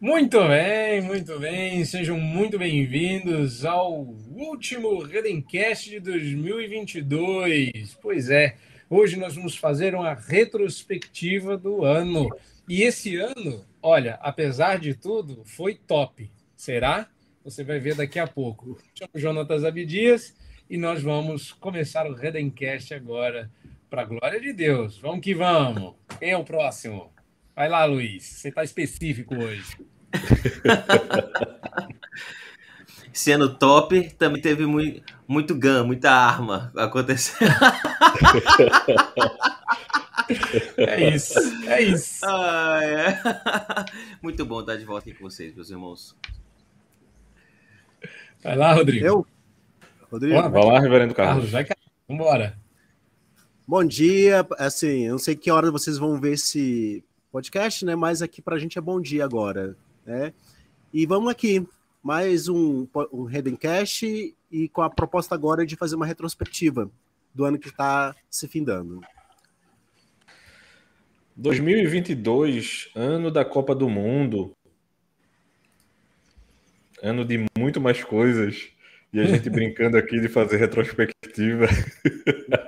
Muito bem, muito bem. Sejam muito bem-vindos ao último Redencast de 2022. Pois é, hoje nós vamos fazer uma retrospectiva do ano. E esse ano, olha, apesar de tudo, foi top. Será? Você vai ver daqui a pouco. Chamo Jonatas Abidias e nós vamos começar o Redencast agora, para a glória de Deus. Vamos que vamos. Quem é o próximo? Vai lá, Luiz. Você está específico hoje. Sendo top, também teve muito, muito gun, muita arma acontecendo. É isso, é isso. Ah, é. Muito bom estar de volta aqui com vocês, meus irmãos. Vai lá, Rodrigo. Eu? Rodrigo? Vai lá, reverendo Carlos. Carlos, vai, Vambora. Bom dia. Assim, eu não sei que hora vocês vão ver esse podcast, né? Mas aqui pra gente é bom dia agora, né? E vamos aqui, mais um, um Redencast e com a proposta agora de fazer uma retrospectiva do ano que está se findando. 2022, ano da Copa do Mundo. Ano de muito mais coisas. E a gente brincando aqui de fazer retrospectiva.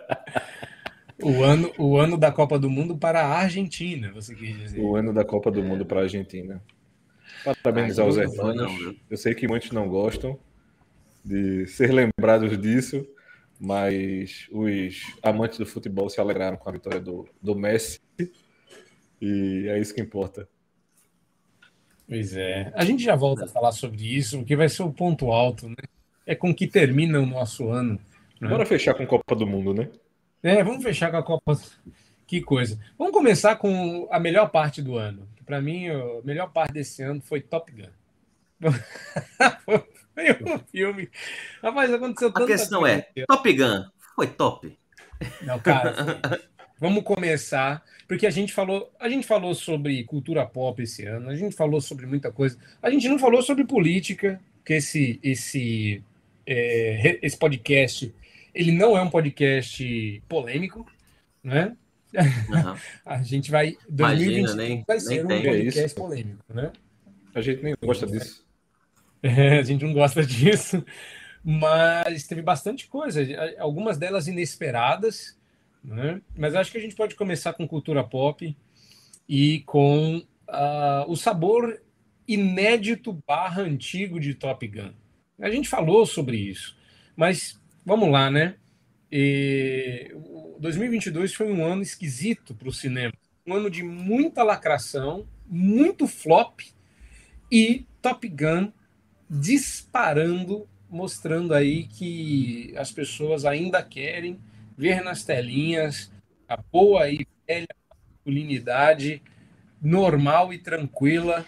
O ano, o ano da Copa do Mundo para a Argentina, você quis dizer. O ano da Copa do Mundo para a Argentina. Parabéns aos hermanos. Eu sei que muitos não gostam de ser lembrados disso, mas os amantes do futebol se alegraram com a vitória do, do Messi. E é isso que importa. Pois é. A gente já volta a falar sobre isso, porque vai ser o ponto alto, né? É com que termina o nosso ano. Né? Bora fechar com a Copa do Mundo, né? É, vamos fechar com a Copa. Que coisa. Vamos começar com a melhor parte do ano. Para mim, a melhor parte desse ano foi Top Gun. foi um filme. Rapaz, aconteceu tanta A questão é: Top Gun foi top? Não, cara. vamos começar, porque a gente falou, a gente falou sobre cultura pop esse ano, a gente falou sobre muita coisa. A gente não falou sobre política, que esse esse é, esse podcast ele não é um podcast polêmico, né? Uhum. a gente vai. 2020 nem, vai ser nem um podcast é polêmico, né? A gente nem gosta disso. É, a gente não gosta disso, mas teve bastante coisa, algumas delas inesperadas, né? Mas acho que a gente pode começar com cultura pop e com uh, o sabor inédito barra antigo de Top Gun. A gente falou sobre isso, mas vamos lá, né? E 2022 foi um ano esquisito para o cinema, um ano de muita lacração, muito flop e Top Gun disparando, mostrando aí que as pessoas ainda querem ver nas telinhas a boa e velha masculinidade normal e tranquila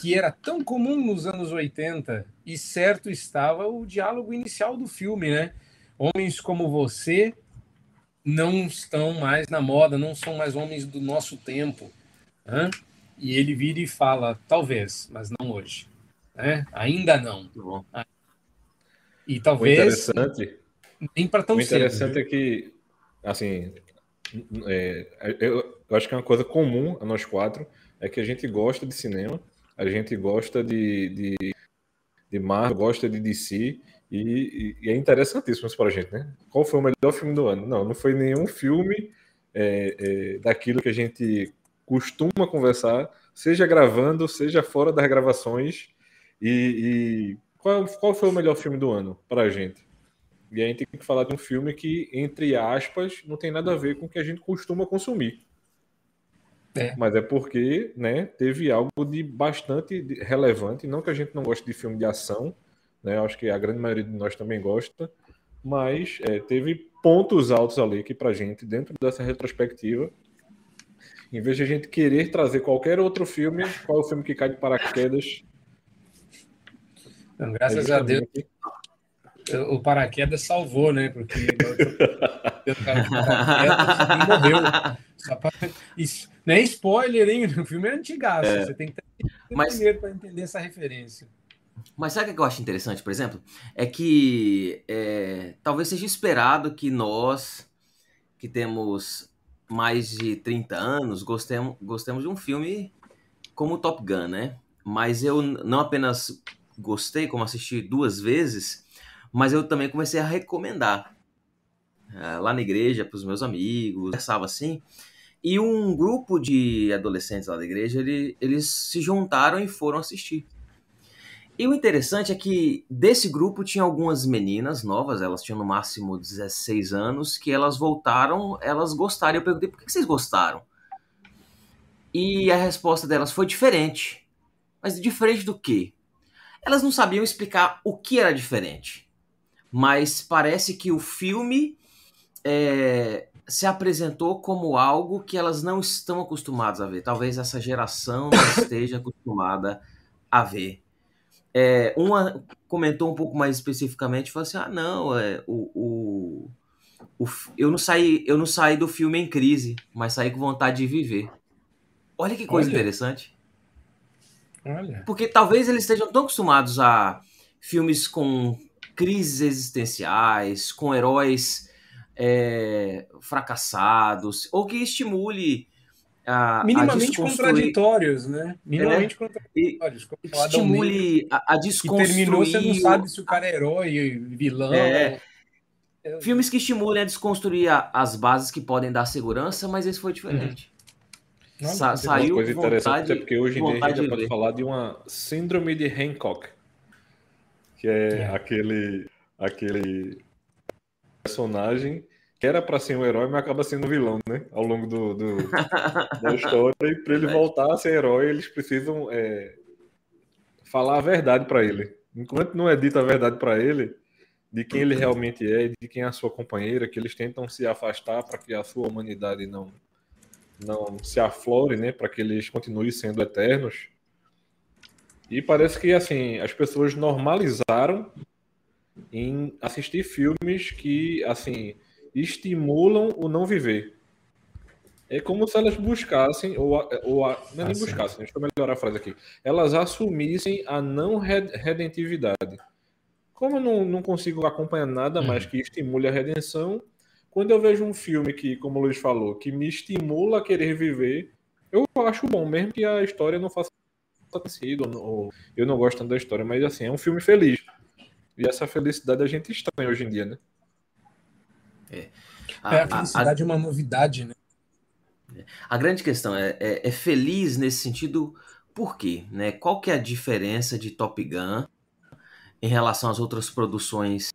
que era tão comum nos anos 80 e certo estava o diálogo inicial do filme, né? Homens como você não estão mais na moda, não são mais homens do nosso tempo. Né? E ele vira e fala, talvez, mas não hoje. Né? Ainda não. E talvez. O interessante, nem para tão o interessante cedo, é que, assim, é, eu, eu acho que é uma coisa comum a nós quatro é que a gente gosta de cinema, a gente gosta de, de, de Marvel, gosta de DC, e, e, é interessantíssimo isso para a gente, né? Qual foi o melhor filme do ano? Não, não foi nenhum filme é, é, daquilo que a gente costuma conversar, seja gravando, seja fora das gravações. E, e qual, qual foi o melhor filme do ano para a gente? E a gente tem que falar de um filme que, entre aspas, não tem nada a ver com o que a gente costuma consumir. É. Mas é porque né, teve algo de bastante relevante. Não que a gente não goste de filme de ação, né? Acho que a grande maioria de nós também gosta, mas é, teve pontos altos ali que para gente, dentro dessa retrospectiva, em vez de a gente querer trazer qualquer outro filme, qual é o filme que cai de paraquedas? Não, graças é a Deus. O paraquedas salvou, né? Porque morreu. Pra... Isso. Não é spoiler, hein? O filme é antigaço. É. Você tem que ter Mas... primeiro para entender essa referência. Mas sabe o que eu acho interessante, por exemplo? É que é, talvez seja esperado que nós, que temos mais de 30 anos, gostemos, gostemos de um filme como Top Gun, né? mas eu não apenas gostei, como assisti duas vezes, mas eu também comecei a recomendar lá na igreja para os meus amigos, conversava assim. E um grupo de adolescentes lá da igreja, ele, eles se juntaram e foram assistir. E o interessante é que desse grupo tinha algumas meninas novas, elas tinham no máximo 16 anos, que elas voltaram, elas gostaram. Eu perguntei por que vocês gostaram? E a resposta delas foi diferente. Mas diferente do quê? Elas não sabiam explicar o que era diferente. Mas parece que o filme é, se apresentou como algo que elas não estão acostumadas a ver. Talvez essa geração não esteja acostumada a ver. É, uma comentou um pouco mais especificamente, falou assim: ah, não, é, o, o, o, eu, não saí, eu não saí do filme em crise, mas saí com vontade de viver. Olha que coisa Olha. interessante. Olha. Porque talvez eles estejam tão acostumados a filmes com crises existenciais, com heróis é, fracassados, ou que estimule a, minimamente a contraditórios, né? Minimamente é, contraditórios. Estimule a, a desconstruir. E terminou, você não sabe se o cara é herói, vilão. É. é. Filmes que estimulem a desconstruir a, as bases que podem dar segurança, mas esse foi diferente. Uhum. Sa saiu uma coisa interessante é porque hoje em dia a gente já pode falar de uma síndrome de Hancock, que é, é. aquele aquele personagem que era para ser um herói, mas acaba sendo um vilão, né? Ao longo do, do da história. E para ele voltar a ser herói, eles precisam é, falar a verdade para ele. Enquanto não é dita a verdade para ele, de quem ele realmente é, de quem é a sua companheira, que eles tentam se afastar para que a sua humanidade não não se aflore, né? Para que eles continuem sendo eternos. E parece que assim as pessoas normalizaram em assistir filmes que assim estimulam o não viver. É como se elas buscassem, ou, ou não é nem ah, buscassem, deixa eu melhorar a frase aqui. Elas assumissem a não redentividade. Como eu não, não consigo acompanhar nada mais uhum. que estimule a redenção, quando eu vejo um filme que, como o Luiz falou, que me estimula a querer viver, eu acho bom, mesmo que a história não faça sentido, ou eu não gosto tanto da história, mas assim, é um filme feliz. E essa felicidade a gente estranha hoje em dia, né? É. A, é, a felicidade a, a, é uma novidade, né? A grande questão é, é, é, feliz nesse sentido, por quê? Né? Qual que é a diferença de Top Gun em relação às outras produções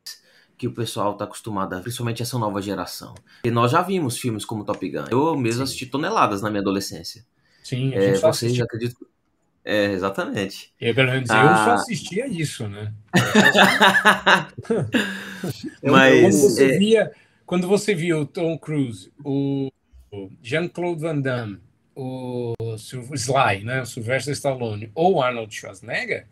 que o pessoal está acostumado a principalmente essa nova geração? E nós já vimos filmes como Top Gun. Eu mesmo Sim. assisti toneladas na minha adolescência. Sim, a gente é, vocês já acredito. É, exatamente. Eu, pelo menos, ah... eu só assistia isso, né? Mas quando você é... via quando você viu o Tom Cruise, o Jean-Claude Van Damme, o Sly, né, o Sylvester Stallone, ou Arnold Schwarzenegger,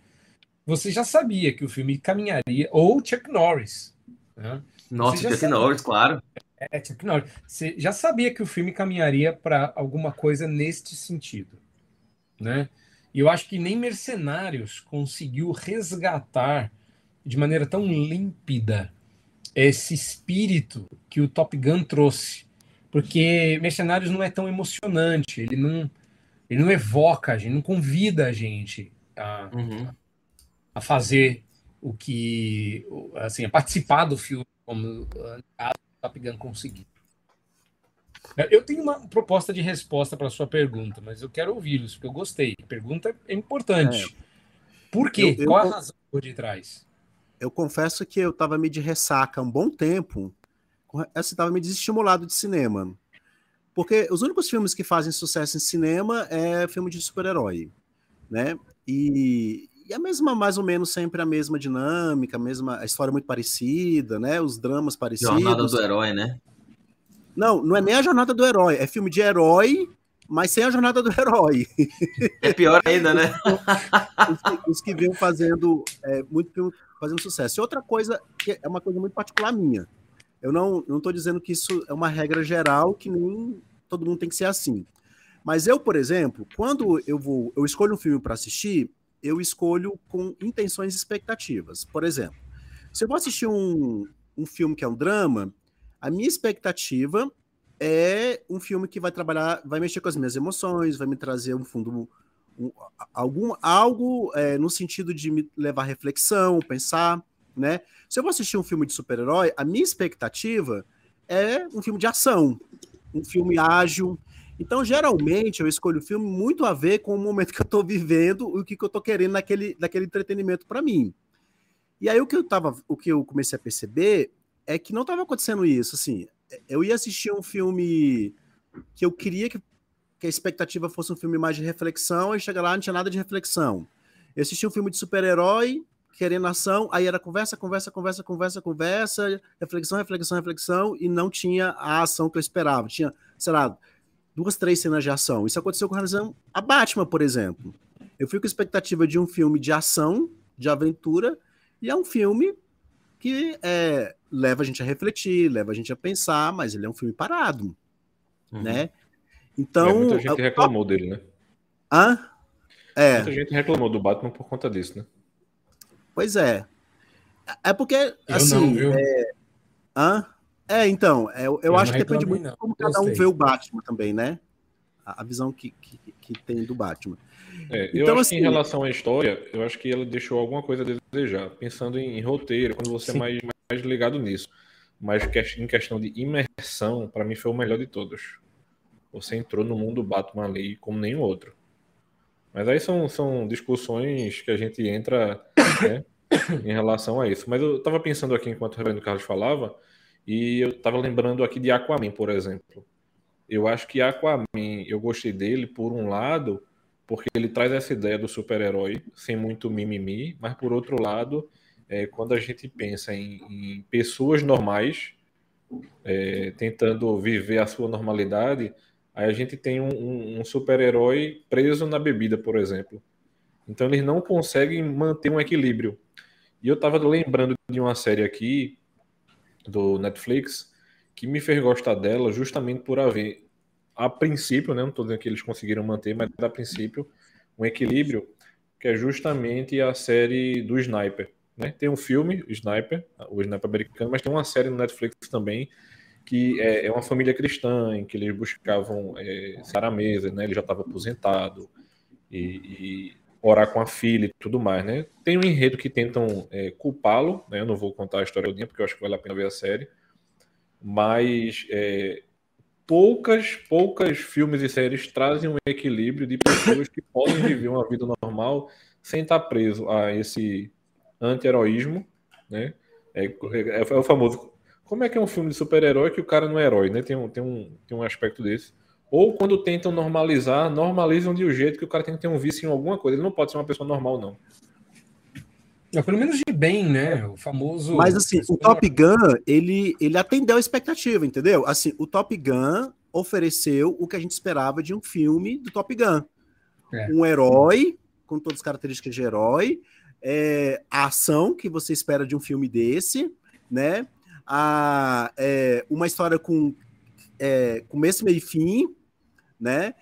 você já sabia que o filme caminharia, ou Chuck Norris. Né? Nossa, Chuck sabia, Norris, claro. É, Chuck Norris. Você já sabia que o filme caminharia para alguma coisa neste sentido. Né? E eu acho que nem Mercenários conseguiu resgatar de maneira tão límpida esse espírito que o Top Gun trouxe. Porque Mercenários não é tão emocionante, ele não, ele não evoca a gente, não convida a gente a, uhum. a fazer o que. assim, a participar do filme como a Top Gun conseguiu. Eu tenho uma proposta de resposta para a sua pergunta, mas eu quero ouvi-los, porque eu gostei. A pergunta é importante. É. Por quê? Eu, eu, Qual a razão por detrás? eu confesso que eu estava meio de ressaca há um bom tempo, assim, estava meio desestimulado de cinema. Porque os únicos filmes que fazem sucesso em cinema é filme de super-herói, né? E, e a mesma, mais ou menos, sempre a mesma dinâmica, a mesma a história muito parecida, né? Os dramas parecidos. Jornada do herói, né? Não, não é nem a jornada do herói, é filme de herói, mas sem a jornada do herói. É pior ainda, né? os, os que vêm fazendo é, muito filme fazendo sucesso. E outra coisa, que é uma coisa muito particular minha. Eu não estou dizendo que isso é uma regra geral, que nem todo mundo tem que ser assim. Mas eu, por exemplo, quando eu vou, eu escolho um filme para assistir, eu escolho com intenções e expectativas. Por exemplo, se eu vou assistir um, um filme que é um drama, a minha expectativa é um filme que vai trabalhar, vai mexer com as minhas emoções, vai me trazer um fundo um, algum algo é, no sentido de me levar a reflexão, pensar, né? Se eu vou assistir um filme de super-herói, a minha expectativa é um filme de ação, um filme ágil. Então, geralmente, eu escolho o filme muito a ver com o momento que eu estou vivendo e o que, que eu estou querendo naquele, naquele entretenimento para mim. E aí o que eu tava, o que eu comecei a perceber é que não estava acontecendo isso. Assim, eu ia assistir um filme que eu queria que, que a expectativa fosse um filme mais de reflexão, e chega lá não tinha nada de reflexão. Eu assisti um filme de super-herói, querendo ação, aí era conversa, conversa, conversa, conversa, conversa, reflexão, reflexão, reflexão, e não tinha a ação que eu esperava. Tinha, sei lá, duas, três cenas de ação. Isso aconteceu com relação a Batman, por exemplo. Eu fui com a expectativa de um filme de ação, de aventura, e é um filme que é, leva a gente a refletir, leva a gente a pensar, mas ele é um filme parado, uhum. né? Então... É, muita gente reclamou dele, né? Hã? É. Muita gente reclamou do Batman por conta disso, né? Pois é. É porque, assim... Não, viu? É... Hã? É, então, é, eu, eu acho que depende muito de como cada um vê o Batman também, né? A, a visão que, que, que, tem do Batman. É, eu então, acho assim, que em assim, relação à história, eu acho que ela deixou alguma coisa a desejar. Pensando em, em roteiro, quando você é mais, mais ligado nisso. Mas em questão de imersão, para mim foi o melhor de todos. Você entrou no mundo Batman ali como nenhum outro. Mas aí são, são discussões que a gente entra né, em relação a isso. Mas eu estava pensando aqui enquanto o Reverendo Carlos falava, e eu estava lembrando aqui de Aquaman, por exemplo. Eu acho que Aquaman, eu gostei dele, por um lado, porque ele traz essa ideia do super-herói sem muito mimimi, mas por outro lado, é, quando a gente pensa em, em pessoas normais é, tentando viver a sua normalidade, aí a gente tem um, um super-herói preso na bebida, por exemplo. Então eles não conseguem manter um equilíbrio. E eu estava lembrando de uma série aqui do Netflix que me fez gostar dela justamente por haver a princípio, né, não estou dizendo que eles conseguiram manter, mas a princípio, um equilíbrio, que é justamente a série do Sniper. Né? Tem um filme, Sniper, o Sniper americano, mas tem uma série no Netflix também, que é, é uma família cristã, em que eles buscavam é, estar à mesa, né? ele já estava aposentado, e, e, orar com a filha e tudo mais. Né? Tem um enredo que tentam é, culpá-lo, né? eu não vou contar a história do dia, porque eu acho que vale a pena ver a série, mas é, poucas, poucas filmes e séries trazem um equilíbrio de pessoas que podem viver uma vida normal sem estar preso a esse anti-heroísmo, né? É, é, é, o famoso. Como é que é um filme de super-herói que o cara não é herói, né? Tem um, tem, um, tem um aspecto desse. Ou quando tentam normalizar, normalizam de um jeito que o cara tem que ter um vício em alguma coisa. Ele não pode ser uma pessoa normal, não. É, pelo menos de bem, né? O famoso. Mas assim, o Top Gun, ele, ele atendeu a expectativa, entendeu? Assim, o Top Gun ofereceu o que a gente esperava de um filme do Top Gun. É. Um herói, com todas as características de herói, é, a ação que você espera de um filme desse, né? A, é, uma história com é, começo, meio e fim, né?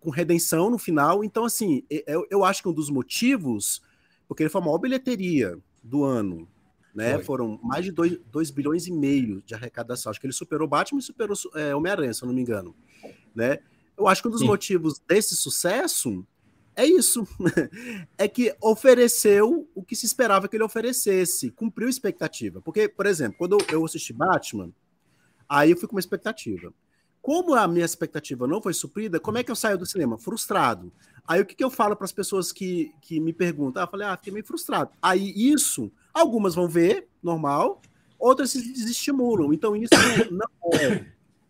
Com redenção no final. Então, assim, eu, eu acho que um dos motivos porque ele foi a maior bilheteria do ano. Né? Foram mais de 2 bilhões e meio de arrecadação. Acho que ele superou Batman e superou é, Homem-Aranha, se eu não me engano. Né? Eu acho que um dos Sim. motivos desse sucesso é isso. é que ofereceu o que se esperava que ele oferecesse, cumpriu a expectativa. Porque, por exemplo, quando eu assisti Batman, aí eu fui com uma expectativa. Como a minha expectativa não foi suprida, como é que eu saio do cinema? Frustrado. Aí o que, que eu falo para as pessoas que, que me perguntam? Ah, eu falei, ah, fiquei meio frustrado. Aí isso, algumas vão ver, normal, outras se desestimulam. Então isso não é,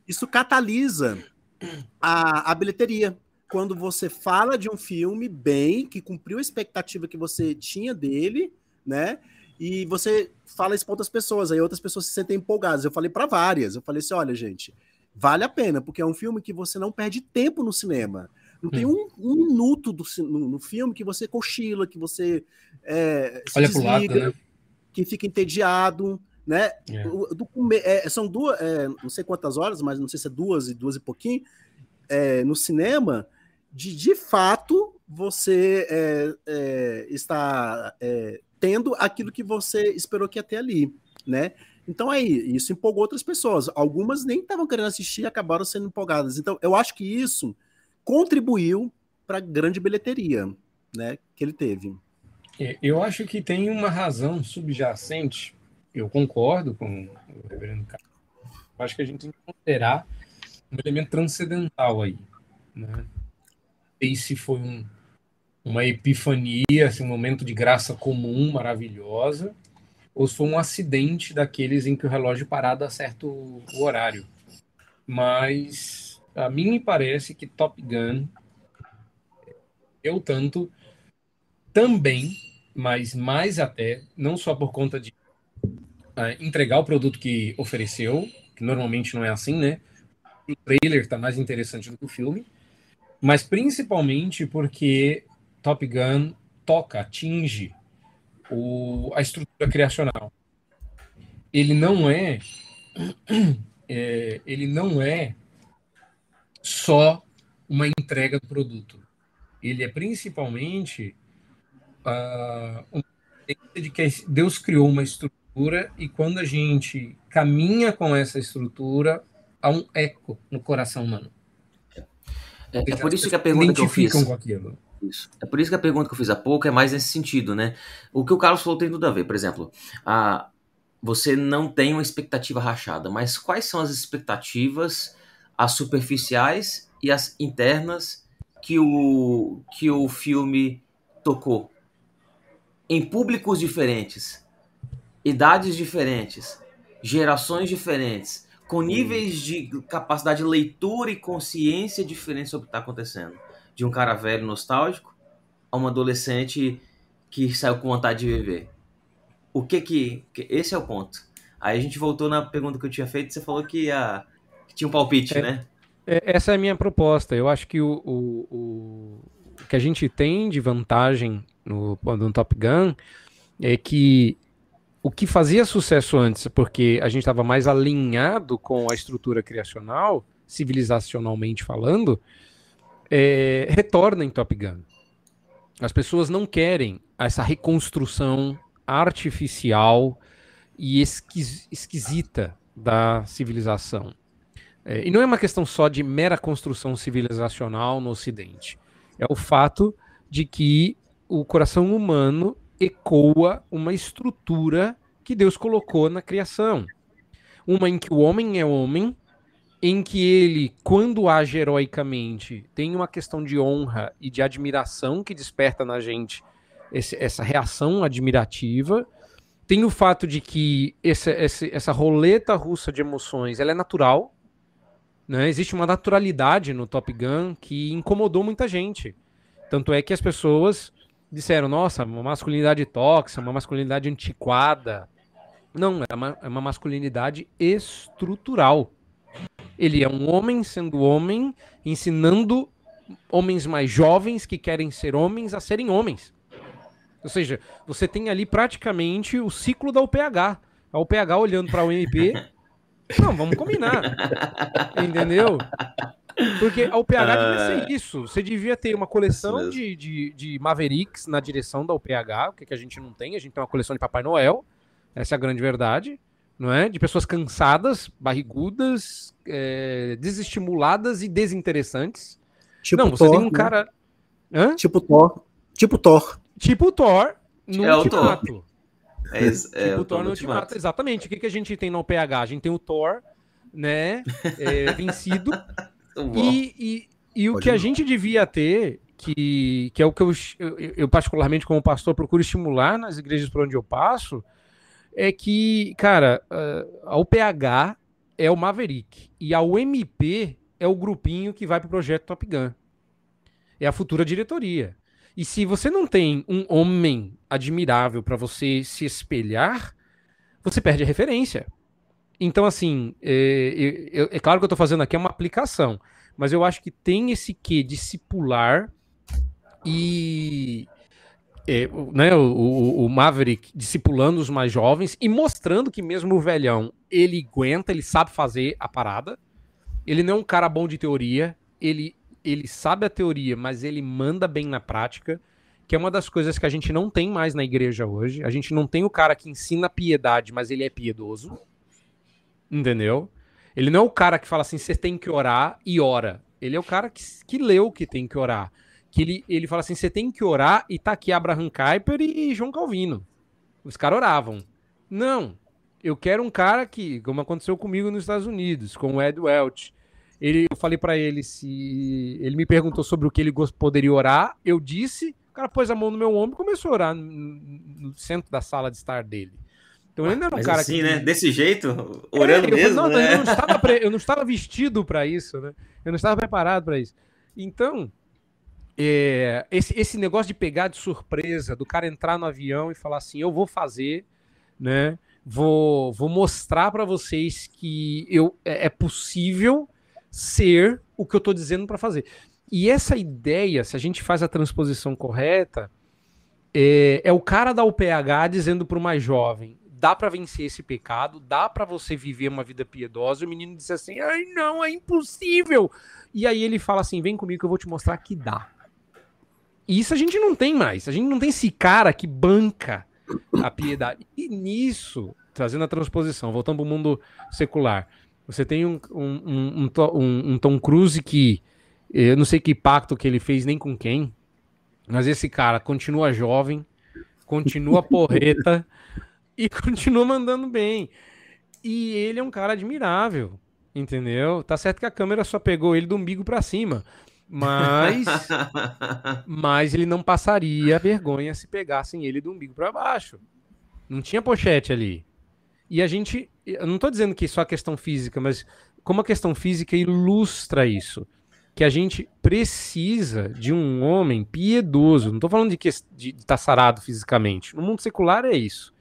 isso catalisa a, a bilheteria. Quando você fala de um filme bem, que cumpriu a expectativa que você tinha dele, né? E você fala isso para outras pessoas, aí outras pessoas se sentem empolgadas. Eu falei para várias. Eu falei assim: olha, gente, vale a pena, porque é um filme que você não perde tempo no cinema. Não tem hum. um, um minuto do, no, no, filme que você cochila, que você é, Olha desliga, lado, né? que fica entediado, né? É. Do, do, é, são duas, é, não sei quantas horas, mas não sei se é duas e duas e pouquinho, é, no cinema, de de fato você é, está tendo aquilo que você esperou que ia ter ali, né? Então aí, isso empolgou outras pessoas. Algumas nem estavam querendo assistir e acabaram sendo empolgadas. Então, eu acho que isso contribuiu para grande bilheteria, né, que ele teve. É, eu acho que tem uma razão subjacente. Eu concordo com o reverendo Carlos. Acho que a gente tem que considerar um elemento transcendental aí. Né? Sei se foi um, uma epifania, assim, um momento de graça comum, maravilhosa, ou se foi um acidente daqueles em que o relógio parado a certo horário. Mas a mim me parece que Top Gun, eu tanto, também, mas mais até, não só por conta de uh, entregar o produto que ofereceu, que normalmente não é assim, né? O trailer está mais interessante do que o filme, mas principalmente porque Top Gun toca, atinge o, a estrutura criacional. Ele não é, é, ele não é só uma entrega do produto. Ele é principalmente uh, uma de que Deus criou uma estrutura e quando a gente caminha com essa estrutura, há um eco no coração humano. É, é por isso que a pergunta que eu fiz. Com aquilo. Isso. É por isso que a pergunta que eu fiz há pouco é mais nesse sentido, né? O que o Carlos falou tem tudo a ver. Por exemplo, a, você não tem uma expectativa rachada, mas quais são as expectativas, as superficiais e as internas que o, que o filme tocou? Em públicos diferentes, idades diferentes, gerações diferentes, com níveis de capacidade de leitura e consciência diferentes sobre o que está acontecendo de um cara velho nostálgico a um adolescente que saiu com vontade de viver. O que que. Esse é o ponto. Aí a gente voltou na pergunta que eu tinha feito, você falou que, a, que tinha um palpite, é, né? É, essa é a minha proposta. Eu acho que o, o, o, o que a gente tem de vantagem no, no Top Gun é que o que fazia sucesso antes, porque a gente estava mais alinhado com a estrutura criacional, civilizacionalmente falando, é, retorna em Top Gun. As pessoas não querem essa reconstrução artificial e esquis, esquisita da civilização. É, e não é uma questão só de mera construção civilizacional no Ocidente. É o fato de que o coração humano ecoa uma estrutura que Deus colocou na criação. Uma em que o homem é homem em que ele, quando age heroicamente, tem uma questão de honra e de admiração que desperta na gente esse, essa reação admirativa. Tem o fato de que essa, essa, essa roleta russa de emoções ela é natural. Né? Existe uma naturalidade no Top Gun que incomodou muita gente. Tanto é que as pessoas disseram: nossa, uma masculinidade tóxica, uma masculinidade antiquada. Não, é uma, é uma masculinidade estrutural ele é um homem sendo homem, ensinando homens mais jovens que querem ser homens a serem homens. Ou seja, você tem ali praticamente o ciclo da UPH. A UPH olhando para o MP. Não, vamos combinar. Entendeu? Porque a UPH devia ser ah. isso. Você devia ter uma coleção de, de, de, Mavericks na direção da UPH, o que, que a gente não tem. A gente tem uma coleção de Papai Noel. Essa é a grande verdade não é? De pessoas cansadas, barrigudas, é, desestimuladas e desinteressantes. Tipo não, você Thor, tem um né? cara. Hã? Tipo Thor. Tipo Thor. Tipo Thor no é ultimato. É, é, tipo Thor no ultimato. ultimato. Exatamente. O que, que a gente tem no PH? A gente tem o Thor, né? É, vencido. e, e, e o que a gente devia ter, que, que é o que eu, eu, eu, particularmente, como pastor, procuro estimular nas igrejas por onde eu passo, é que, cara, a UPH é o Maverick e a UMP é o grupinho que vai para o projeto Top Gun. É a futura diretoria. E se você não tem um homem admirável para você se espelhar, você perde a referência. Então, assim, é, é, é claro que eu estou fazendo aqui uma aplicação, mas eu acho que tem esse quê discipular e é, né, o, o, o, Maverick discipulando os mais jovens e mostrando que mesmo o velhão, ele aguenta, ele sabe fazer a parada. Ele não é um cara bom de teoria, ele, ele sabe a teoria, mas ele manda bem na prática, que é uma das coisas que a gente não tem mais na igreja hoje. A gente não tem o cara que ensina piedade, mas ele é piedoso. Entendeu? Ele não é o cara que fala assim, você tem que orar e ora. Ele é o cara que, que leu que tem que orar que ele, ele fala assim: você tem que orar e tá aqui Abraham Kuyper e João Calvino. Os caras oravam. Não, eu quero um cara que, como aconteceu comigo nos Estados Unidos, com o Ed Welch. Ele, eu falei para ele se. Ele me perguntou sobre o que ele poderia orar. Eu disse, o cara pôs a mão no meu ombro e começou a orar no, no centro da sala de estar dele. Então ele era um Mas cara assim, que... né? Desse jeito, é, orando é, mesmo, não, né? eu, não estava pre... eu não estava vestido para isso, né? Eu não estava preparado para isso. Então, é, esse, esse negócio de pegar de surpresa, do cara entrar no avião e falar assim, eu vou fazer, né? Vou, vou mostrar para vocês que eu, é, é possível ser o que eu estou dizendo para fazer. E essa ideia, se a gente faz a transposição correta, é, é o cara da UPH dizendo para o mais jovem: dá para vencer esse pecado, dá para você viver uma vida piedosa. E o menino diz assim: ai, não, é impossível. E aí ele fala assim: vem comigo que eu vou te mostrar que dá. E isso a gente não tem mais. A gente não tem esse cara que banca a piedade. E nisso, trazendo a transposição, voltando para o mundo secular, você tem um, um, um, um, Tom Cruise que eu não sei que pacto que ele fez nem com quem, mas esse cara continua jovem, continua porreta e continua mandando bem. E ele é um cara admirável, entendeu? Tá certo que a câmera só pegou ele do umbigo para cima, mas mas ele não passaria vergonha se pegassem ele do umbigo para baixo. Não tinha pochete ali. E a gente, eu não estou dizendo que só a questão física, mas como a questão física ilustra isso, que a gente precisa de um homem piedoso. Não estou falando de, estar tá sarado fisicamente. No mundo secular é isso.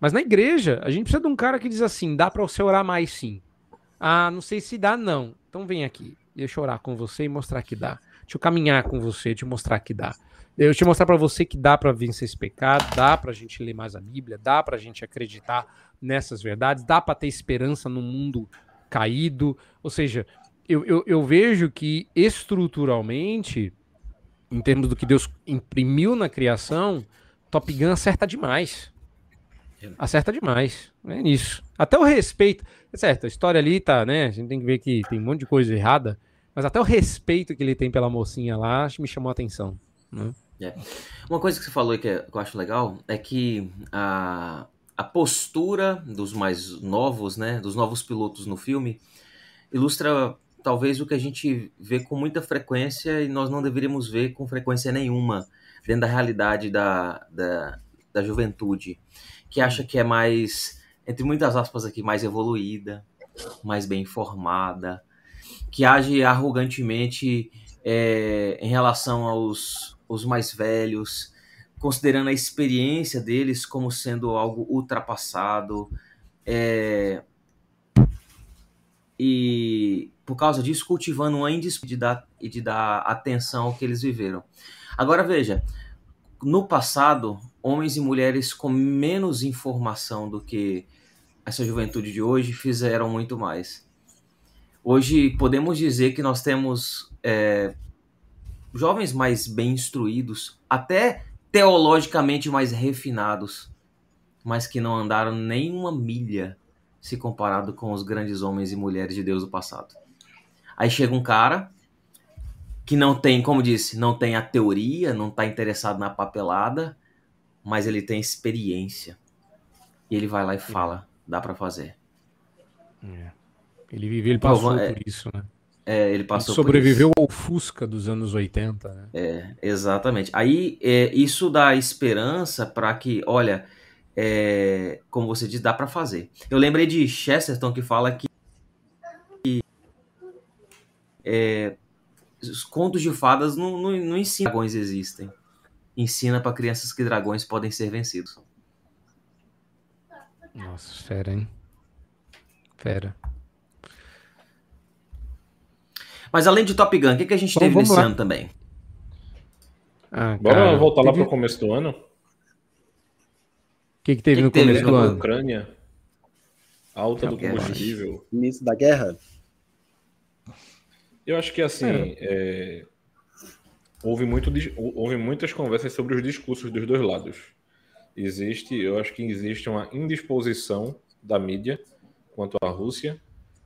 Mas na igreja, a gente precisa de um cara que diz assim: dá para você orar mais sim. Ah, não sei se dá, não. Então vem aqui, deixa eu orar com você e mostrar que dá. Deixa eu caminhar com você, te mostrar que dá. Eu te mostrar para você que dá para vencer esse pecado, dá para a gente ler mais a Bíblia, dá para a gente acreditar nessas verdades, dá para ter esperança no mundo caído. Ou seja, eu, eu, eu vejo que estruturalmente, em termos do que Deus imprimiu na criação, Top Gun acerta demais. Acerta demais. É nisso. Até o respeito. É certo, a história ali tá, né? A gente tem que ver que tem um monte de coisa errada. Mas até o respeito que ele tem pela mocinha lá me chamou a atenção. Né? É. Uma coisa que você falou que, é, que eu acho legal é que a, a postura dos mais novos, né, dos novos pilotos no filme, ilustra talvez o que a gente vê com muita frequência e nós não deveríamos ver com frequência nenhuma dentro da realidade da, da, da juventude, que acha que é mais, entre muitas aspas aqui, mais evoluída, mais bem informada, que age arrogantemente é, em relação aos os mais velhos, considerando a experiência deles como sendo algo ultrapassado. É, e por causa disso, cultivando um índice de dar, e de dar atenção ao que eles viveram. Agora veja, no passado, homens e mulheres com menos informação do que essa juventude de hoje fizeram muito mais. Hoje podemos dizer que nós temos é, jovens mais bem instruídos, até teologicamente mais refinados, mas que não andaram nem uma milha se comparado com os grandes homens e mulheres de Deus do passado. Aí chega um cara que não tem, como disse, não tem a teoria, não está interessado na papelada, mas ele tem experiência. E ele vai lá e fala, dá para fazer. É. Ele viveu, ele passou é, por isso, né? É, ele passou sobreviveu ao Fusca dos anos 80, né? É, exatamente. Aí é, isso dá esperança para que, olha, é, como você diz, dá para fazer. Eu lembrei de Chesterton que fala que, que é, os contos de fadas não, não, não ensinam que dragões existem. Ensina para crianças que dragões podem ser vencidos. Nossa, fera, hein? Fera. Mas além de Top Gun, o que, que a gente Bom, teve nesse lá. ano também? Ah, Bora voltar teve... lá para o começo do ano? O que, que teve que no teve começo do ano? Ucrânia. Alta do combustível. Início da guerra? Eu acho que assim. É. É... Houve, muito, houve muitas conversas sobre os discursos dos dois lados. Existe, eu acho que existe uma indisposição da mídia quanto à Rússia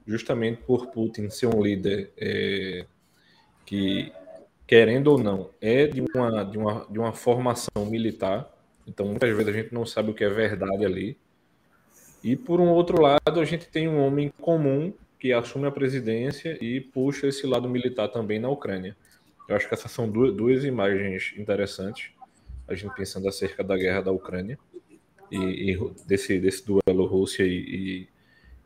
justamente por Putin ser um líder é, que querendo ou não, é de uma, de uma, de uma formação militar. Então, muitas vezes a gente não sabe o que é verdade ali. E, por um outro lado, a gente tem um homem comum que assume a presidência e puxa esse lado militar também na Ucrânia. Eu acho que essas são duas, duas imagens interessantes, a gente pensando acerca da guerra da Ucrânia e, e desse, desse duelo Rússia e, e,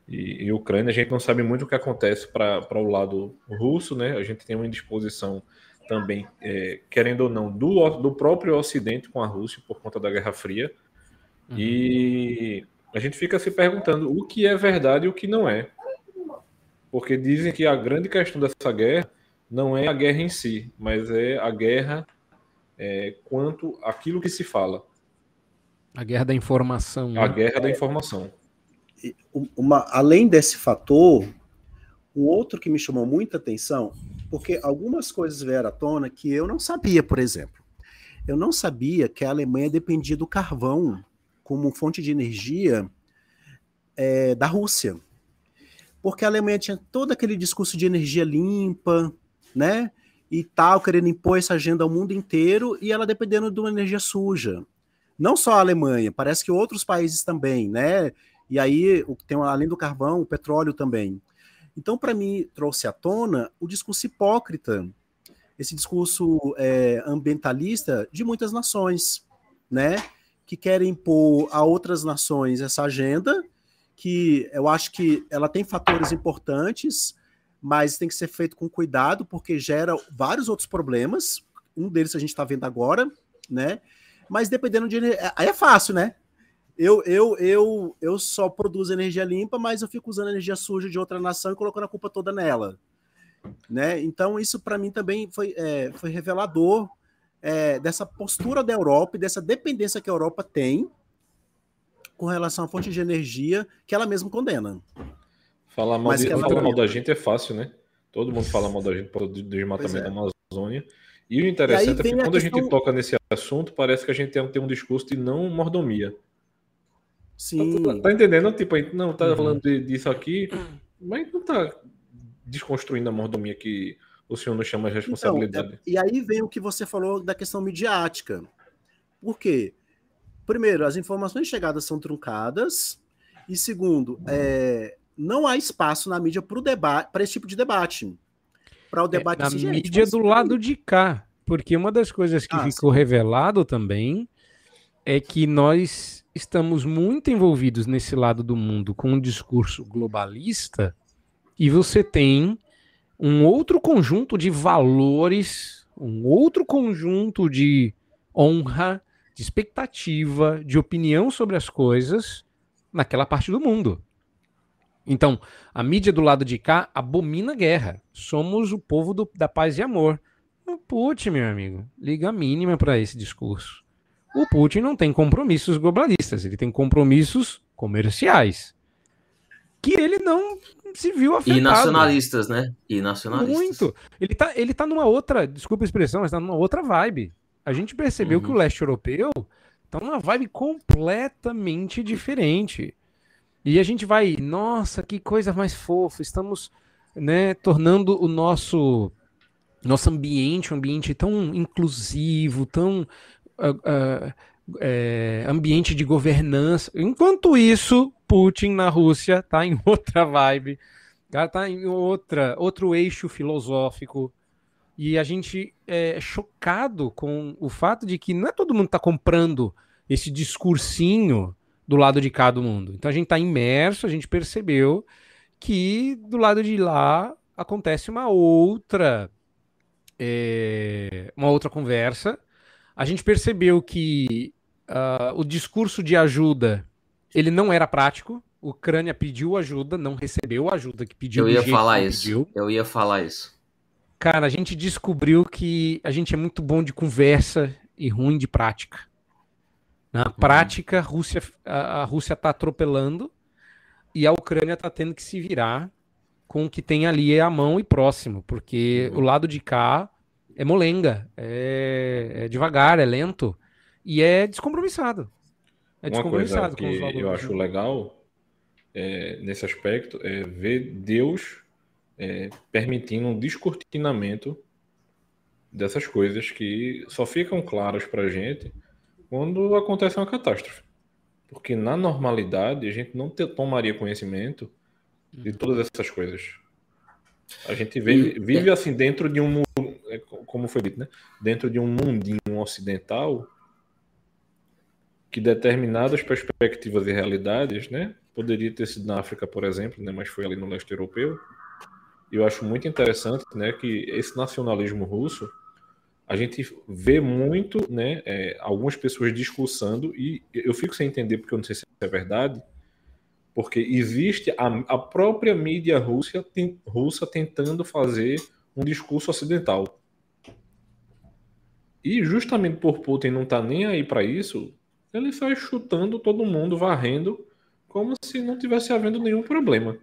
e, Ucrânia. A gente não sabe muito o que acontece para o lado russo, né? A gente tem uma indisposição também, é, querendo ou não, do, do próprio Ocidente com a Rússia por conta da Guerra Fria. Uhum. E a gente fica se perguntando o que é verdade e o que não é. Porque dizem que a grande questão dessa guerra não é a guerra em si, mas é a guerra é, quanto aquilo que se fala. A guerra da informação. A né? guerra da informação. Uma, além desse fator, um outro que me chamou muita atenção, porque algumas coisas vieram à tona que eu não sabia, por exemplo. Eu não sabia que a Alemanha dependia do carvão como fonte de energia é, da Rússia porque a Alemanha tinha todo aquele discurso de energia limpa, né? E tal, querendo impor essa agenda ao mundo inteiro, e ela dependendo de uma energia suja. Não só a Alemanha, parece que outros países também, né? E aí, tem, além do carvão, o petróleo também. Então, para mim, trouxe à tona o discurso hipócrita, esse discurso é, ambientalista de muitas nações, né? Que querem impor a outras nações essa agenda que eu acho que ela tem fatores importantes, mas tem que ser feito com cuidado, porque gera vários outros problemas. Um deles a gente está vendo agora, né? Mas dependendo de. Aí é fácil, né? Eu, eu, eu, eu só produzo energia limpa, mas eu fico usando energia suja de outra nação e colocando a culpa toda nela. Né? Então, isso para mim também foi, é, foi revelador é, dessa postura da Europa e dessa dependência que a Europa tem com relação à fonte de energia que ela mesma condena. Falar mal, de, falar mal da gente é fácil, né? Todo mundo fala mal da gente por desmatamento é. da Amazônia. E o interessante e é que quando a, questão... a, gente toca nesse assunto, parece que a gente tem um discurso de não mordomia. Sim. Tá, tá entendendo? Tipo, não tá uhum. falando de, disso aqui, mas não tá desconstruindo a mordomia que o senhor nos chama de responsabilidade. Então, é, e aí vem o que você falou da questão midiática. Por quê? primeiro, as informações chegadas são truncadas, e segundo, é, não há espaço na mídia para esse tipo de debate. Para o é, debate é, Na assim, mídia do lado de cá. Porque uma das coisas que ah, ficou sim. revelado também é que nós estamos muito envolvidos nesse lado do mundo com um discurso globalista e você tem um outro conjunto de valores, um outro conjunto de honra, de expectativa, de opinião sobre as coisas naquela parte do mundo. Então, a mídia do lado de cá abomina a guerra. Somos o povo do, da paz e amor. O Putin, meu amigo, liga a mínima para esse discurso. O Putin não tem compromissos globalistas, ele tem compromissos comerciais. Que ele não se viu afetado. E nacionalistas, né? E nacionalistas. Muito. Ele tá, ele tá numa outra, desculpa a expressão, mas tá numa outra vibe a gente percebeu uhum. que o leste europeu tá numa vibe completamente diferente. E a gente vai, nossa, que coisa mais fofa, estamos né, tornando o nosso nosso ambiente um ambiente tão inclusivo, tão é, ambiente de governança. Enquanto isso, Putin na Rússia tá em outra vibe, cara tá em outra outro eixo filosófico, e a gente é chocado com o fato de que não é todo mundo está comprando esse discursinho do lado de cá do mundo. Então a gente está imerso, a gente percebeu que do lado de lá acontece uma outra é, uma outra conversa. A gente percebeu que uh, o discurso de ajuda ele não era prático. O Ucrânia pediu ajuda, não recebeu a ajuda que pediu. Eu ia falar isso. Pediu. Eu ia falar isso. Cara, a gente descobriu que a gente é muito bom de conversa e ruim de prática. Na uhum. prática, a Rússia, a, a Rússia tá atropelando e a Ucrânia tá tendo que se virar com o que tem ali à mão e próximo, porque uhum. o lado de cá é molenga, é, é, devagar, é lento e é descompromissado. É Uma descompromissado coisa que eu acho legal é, nesse aspecto é ver Deus é, permitindo um descortinamento dessas coisas que só ficam claras para a gente quando acontece uma catástrofe. Porque na normalidade a gente não te, tomaria conhecimento de todas essas coisas. A gente vive, vive assim dentro de um é, como foi dito, né? Dentro de um mundinho ocidental que determinadas perspectivas e realidades, né? Poderia ter sido na África, por exemplo, né? Mas foi ali no leste europeu. E eu acho muito interessante, né? Que esse nacionalismo russo a gente vê muito, né, é, algumas pessoas discursando, e eu fico sem entender porque eu não sei se é verdade, porque existe a, a própria mídia russa, tem, russa tentando fazer um discurso ocidental. E justamente por Putin não estar tá nem aí para isso, ele sai chutando todo mundo, varrendo, como se não tivesse havendo nenhum problema.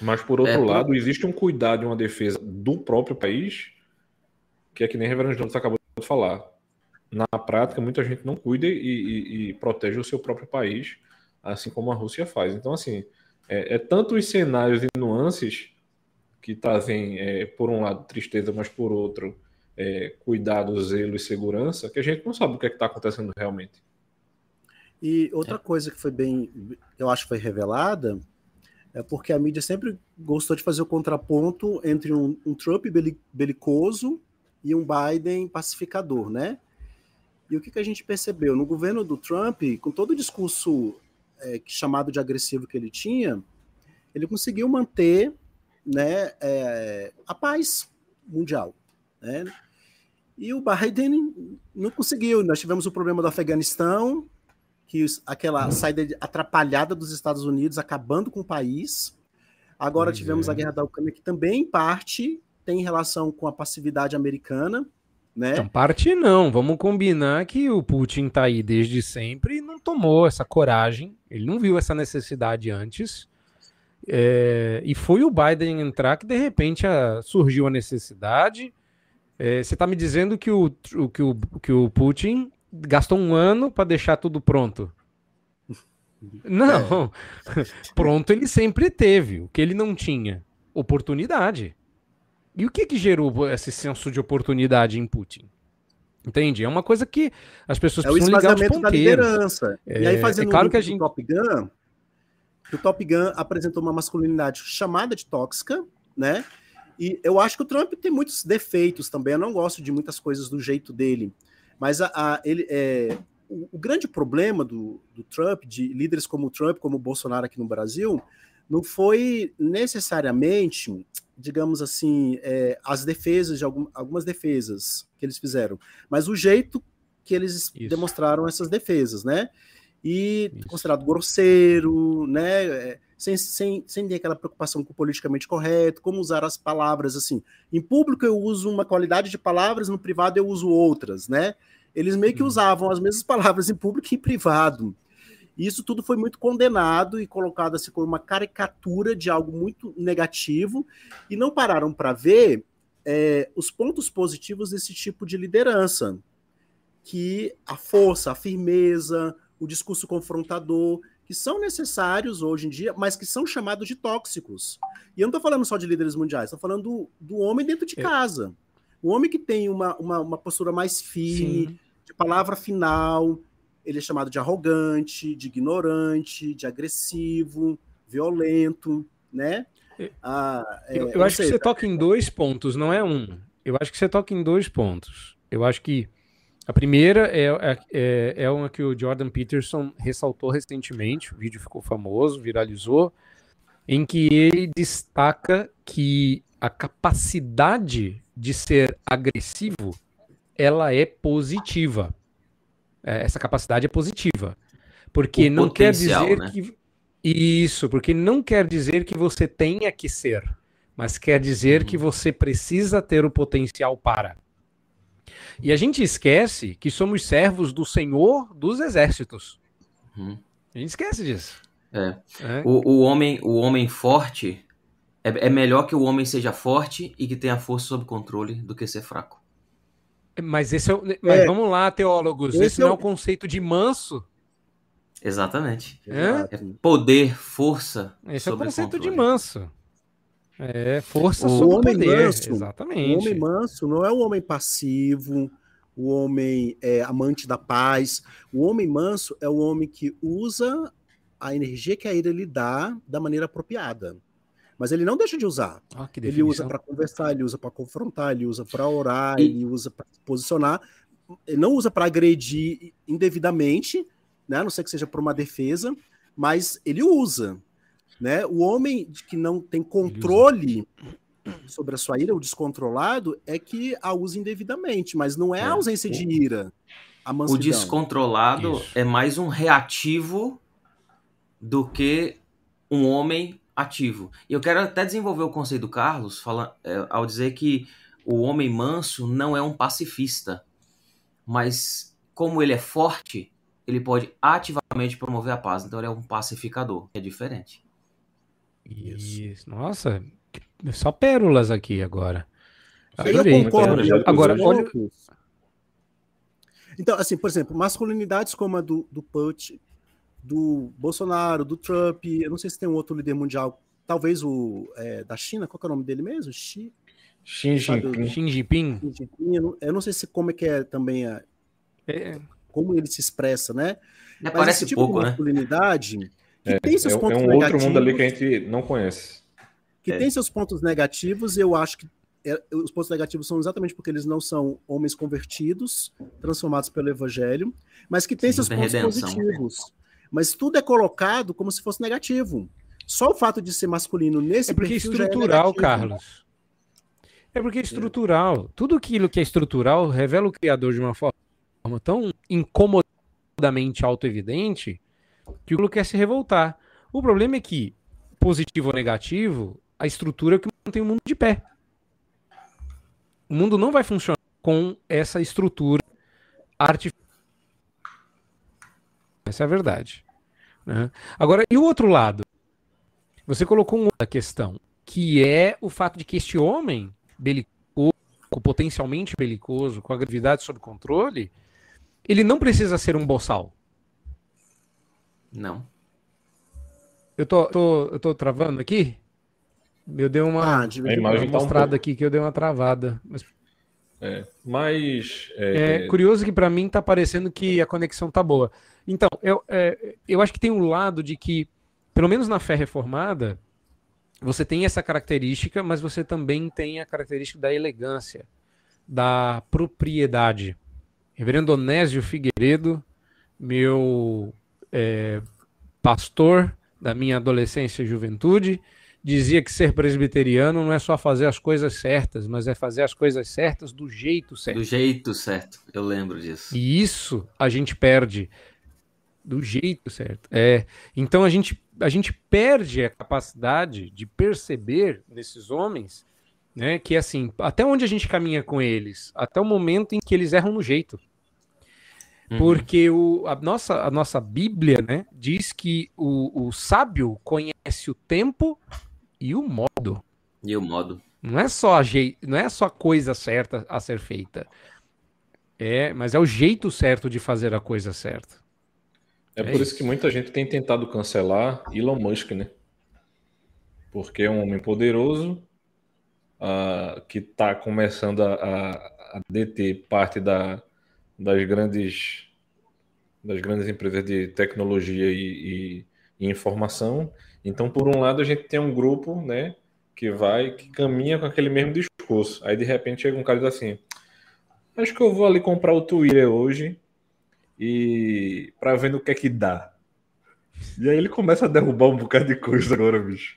Mas por outro é, lado, por... existe um cuidado e uma defesa do próprio país, que é que nem o Reverendo Jones acabou de falar. Na prática, muita gente não cuida e, e, e protege o seu próprio país, assim como a Rússia faz. Então, assim, é, é tanto os cenários e nuances que trazem, é, por um lado, tristeza, mas por outro, é, cuidado, zelo e segurança, que a gente não sabe o que é está acontecendo realmente. E outra é. coisa que foi bem, eu acho que foi revelada, é porque a mídia sempre gostou de fazer o contraponto entre um, um Trump belicoso e um Biden pacificador, né? E o que, que a gente percebeu? No governo do Trump, com todo o discurso é, chamado de agressivo que ele tinha, ele conseguiu manter né, é, a paz mundial. Né? E o Biden não conseguiu. Nós tivemos o problema do Afeganistão, que aquela saída atrapalhada dos Estados Unidos acabando com o país. Agora tivemos é. a guerra da Ucrânia, que também, em parte, tem relação com a passividade americana. Né? Então, parte não. Vamos combinar que o Putin está aí desde sempre e não tomou essa coragem. Ele não viu essa necessidade antes. É, e foi o Biden entrar que de repente a, surgiu a necessidade. É, você está me dizendo que o, que, o, que o Putin gastou um ano para deixar tudo pronto? Não, é. pronto ele sempre teve. O que ele não tinha? Oportunidade. E o que que gerou esse senso de oportunidade em Putin? Entende? É uma coisa que as pessoas é precisam ligar os ponteiros. Da liderança. É, e aí fazendo é claro um que a gente Top Gun, o Top Gun apresentou uma masculinidade chamada de tóxica, né? E eu acho que o Trump tem muitos defeitos também. Eu não gosto de muitas coisas do jeito dele. Mas a, a ele, é, o, o, grande problema do, do Trump, de líderes como o Trump, como o Bolsonaro aqui no Brasil, não foi necessariamente, digamos assim, é, as defesas de algum, algumas defesas que eles fizeram, mas o jeito que eles Isso. demonstraram essas defesas, né? E Isso. considerado grosseiro, né? É, sem, sem, sem ter aquela preocupação com o politicamente correto, como usar as palavras assim. Em público eu uso uma qualidade de palavras, no privado eu uso outras, né? Eles meio que hum. usavam as mesmas palavras em público e em privado. Isso tudo foi muito condenado e colocado assim como uma caricatura de algo muito negativo, e não pararam para ver é, os pontos positivos desse tipo de liderança, que a força, a firmeza, o discurso confrontador, que são necessários hoje em dia, mas que são chamados de tóxicos. E eu não estou falando só de líderes mundiais, estou falando do, do, homem dentro de é. casa. O homem que tem uma, uma, uma postura mais firme, Sim. de palavra final, ele é chamado de arrogante, de ignorante, de agressivo, violento, né? Ah, é, eu, eu acho sei, que você toca em dois pontos, não é um. Eu acho que você toca em dois pontos. Eu acho que a primeira é, é, é, é uma que o Jordan Peterson ressaltou recentemente, o vídeo ficou famoso, viralizou, em que ele destaca que a capacidade de ser agressivo ela é positiva. É, essa capacidade é positiva. Porque o não quer dizer né? que. Isso, porque não quer dizer que você tenha que ser, mas quer dizer que uhum. você precisa ter o potencial para. E a gente esquece que somos servos do Senhor dos exércitos. Uhum. A gente esquece disso. É. é. O, o, homem, o homem forte é, é, melhor que o homem seja forte e que tenha força sob controle do que ser fraco. Mas esse é, mas é. vamos lá, teólogos. Esse, esse não é o conceito de manso. Exatamente. É? é poder, força. Esse é o conceito controle. de manso. É, força O sobre homem poder. manso, Exatamente. O homem manso não é um homem passivo, o homem é, amante da paz. O homem manso é o homem que usa a energia que a ira lhe dá da maneira apropriada. Mas ele não deixa de usar. Que Ele usa para conversar, ele usa para confrontar, ele usa para orar, E- ele usa para se posicionar. Ele não usa para agredir indevidamente, né? a não ser que seja por uma defesa, mas ele usa. Né? O homem que não tem controle sobre a sua ira, o descontrolado, é que a usa indevidamente, mas não é a É. ausência de ira. A O descontrolado Isso. é mais um reativo do que um homem ativo. E eu quero até desenvolver o conceito do Carlos fala, é, ao dizer que o homem manso não é um pacifista, mas como ele é forte, ele pode ativamente promover a paz. Então ele é um pacificador. É diferente. Isso. Nossa, que- só pérolas aqui agora. Eu Adorei. concordo. Agora, Agora, olha. Então, assim, por exemplo, masculinidades como a do, do Put, do Bolsonaro, do Trump, eu não sei se tem um outro líder mundial, talvez o é, da China, qual que é o nome dele mesmo? Xi, Xi Jinping. Xi Jinping. Xi Jinping, eu não, eu não sei se como é que é também a, É, como ele se expressa, né? Né, Mas Parece esse tipo pouco, de né? Que É, tem seus é, é pontos um negativos, outro mundo ali que a gente não conhece. que É. tem seus pontos negativos, eu acho que é, os pontos negativos são exatamente porque eles não são homens convertidos, transformados pelo evangelho, mas que tem Sim, seus pontos redenção. positivos. Mas tudo é colocado como se fosse negativo. Só o fato de ser masculino nesse é porque é estrutural, negativo. Carlos. É porque é estrutural. Tudo aquilo que é estrutural revela o criador de uma forma tão incomodamente autoevidente que o Criador quer se revoltar. O problema é que, positivo ou negativo, a estrutura é que mantém o mundo de pé. O mundo não vai funcionar com essa estrutura artificial. Essa é a verdade. né? Agora, e o outro lado? Você colocou uma outra questão, que é o fato de que este homem belicoso, potencialmente belicoso, com a gravidade sob controle, ele não precisa ser um boçal. Não. Eu tô, tô- eu tô travando aqui? Eu dei uma, Ah, de A vez em imagem quando. tá um mostrada pouco. aqui que eu dei uma travada. Mas É. Mas é é, curioso que pra mim tá parecendo que a conexão tá boa. Então, eu, é, eu acho que tem um lado de que, pelo menos na fé reformada, você tem essa característica, mas você também tem a característica da elegância, da propriedade. Reverendo Onésio Figueiredo, meu é, pastor da minha adolescência e juventude, dizia que ser presbiteriano não é só fazer as coisas certas, mas é fazer as coisas certas do jeito certo. Do jeito certo. Eu lembro disso. E isso a gente perde do jeito certo. É, então a gente, a gente perde a capacidade de perceber nesses homens, né, que assim, até onde a gente caminha com eles, até o momento em que eles erram no jeito. Uhum. Porque o, a, nossa, a nossa Bíblia né, diz que o, o sábio conhece o tempo e o modo. E o modo. Não é só a não é só a coisa certa a ser feita. É, mas é o jeito certo de fazer a coisa certa. É É por isso isso. que muita gente tem tentado cancelar Elon Musk, né? Porque é um homem poderoso ah, que está começando a, a- a deter parte da- das grandes das grandes empresas de tecnologia e, e- e informação. Então, por um lado, a gente tem um grupo, né, que vai que caminha com aquele mesmo discurso. Aí de repente chega um cara e diz assim: Acho que eu vou ali comprar o Twitter hoje e para ver no que é que dá. E aí ele começa a derrubar um bocado de coisa agora, bicho.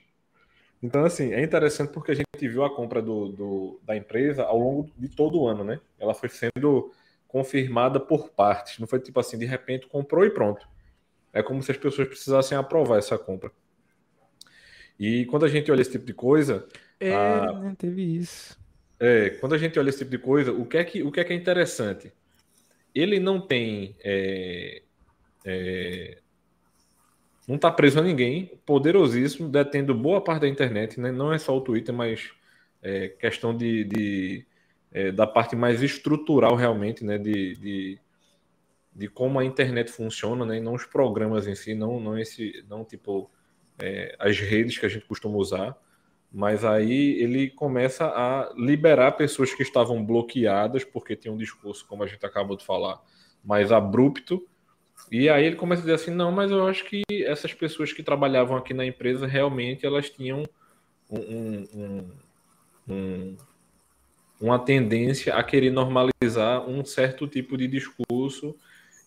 Então, assim, é interessante porque a gente viu a compra do, do- da empresa ao longo de todo o ano, né? Ela foi sendo confirmada por partes. Não foi tipo assim, de repente comprou e pronto. É como se as pessoas precisassem aprovar essa compra. E quando a gente olha esse tipo de coisa, É, Ah. né, teve isso. é, quando a gente olha esse tipo de coisa, o que é que, o que, é, que é interessante? Ele não tem. é, é, não está preso a ninguém, poderosíssimo, detendo boa parte da internet, né? não é só o Twitter, mas é, questão de, de, é, da parte mais estrutural realmente, né? de, de, de como a internet funciona, né? e não os programas em si, não, não, esse, não tipo é, as redes que a gente costuma usar Mas aí ele começa a liberar pessoas que estavam bloqueadas, porque tem um discurso, como a gente acabou de falar, mais abrupto. E aí ele começa a dizer assim, não, mas eu acho que essas pessoas que trabalhavam aqui na empresa realmente elas tinham um, um, um, uma tendência a querer normalizar um certo tipo de discurso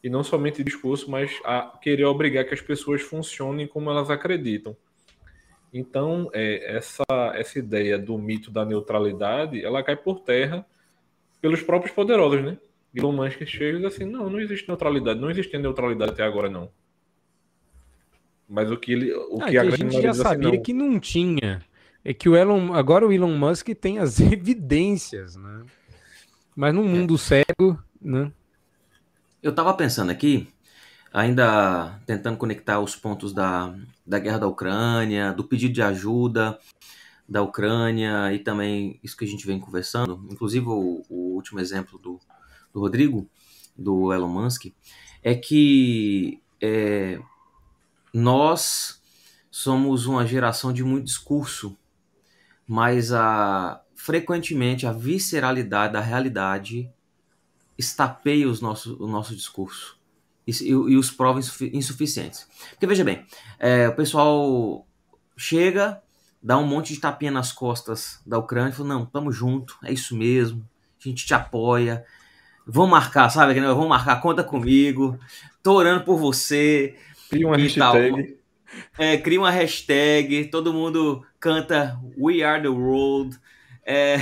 e não somente discurso, mas a querer obrigar que as pessoas funcionem como elas acreditam. Então, é, essa, essa ideia do mito da neutralidade, ela cai por terra pelos próprios poderosos, né? Elon Musk chega e diz assim, não, não existe neutralidade, não existe neutralidade até agora, não. Mas o que ele, o ah, que a, a gente já assim, sabia assim, não. que não tinha. É que o Elon, agora o Elon Musk tem as evidências, né? Mas no mundo é. cego, né? Eu estava pensando aqui, ainda tentando conectar os pontos da, da guerra da Ucrânia, do pedido de ajuda da Ucrânia e também isso que a gente vem conversando, inclusive o, o último exemplo do, do Rodrigo, do Elon Musk, é que é, nós somos uma geração de muito discurso, mas a, frequentemente a visceralidade da realidade estapeia os nossos, o nosso discurso e, e, e os prova insuficientes. Porque veja bem, é, o pessoal chega, dá um monte de tapinha nas costas da Ucrânia e fala: não, tamo junto, é isso mesmo, a gente te apoia. Vamos marcar, sabe? Vamos marcar, conta comigo. Tô orando por você. Cria uma hashtag. É, cria uma hashtag, todo mundo canta We Are the World. É,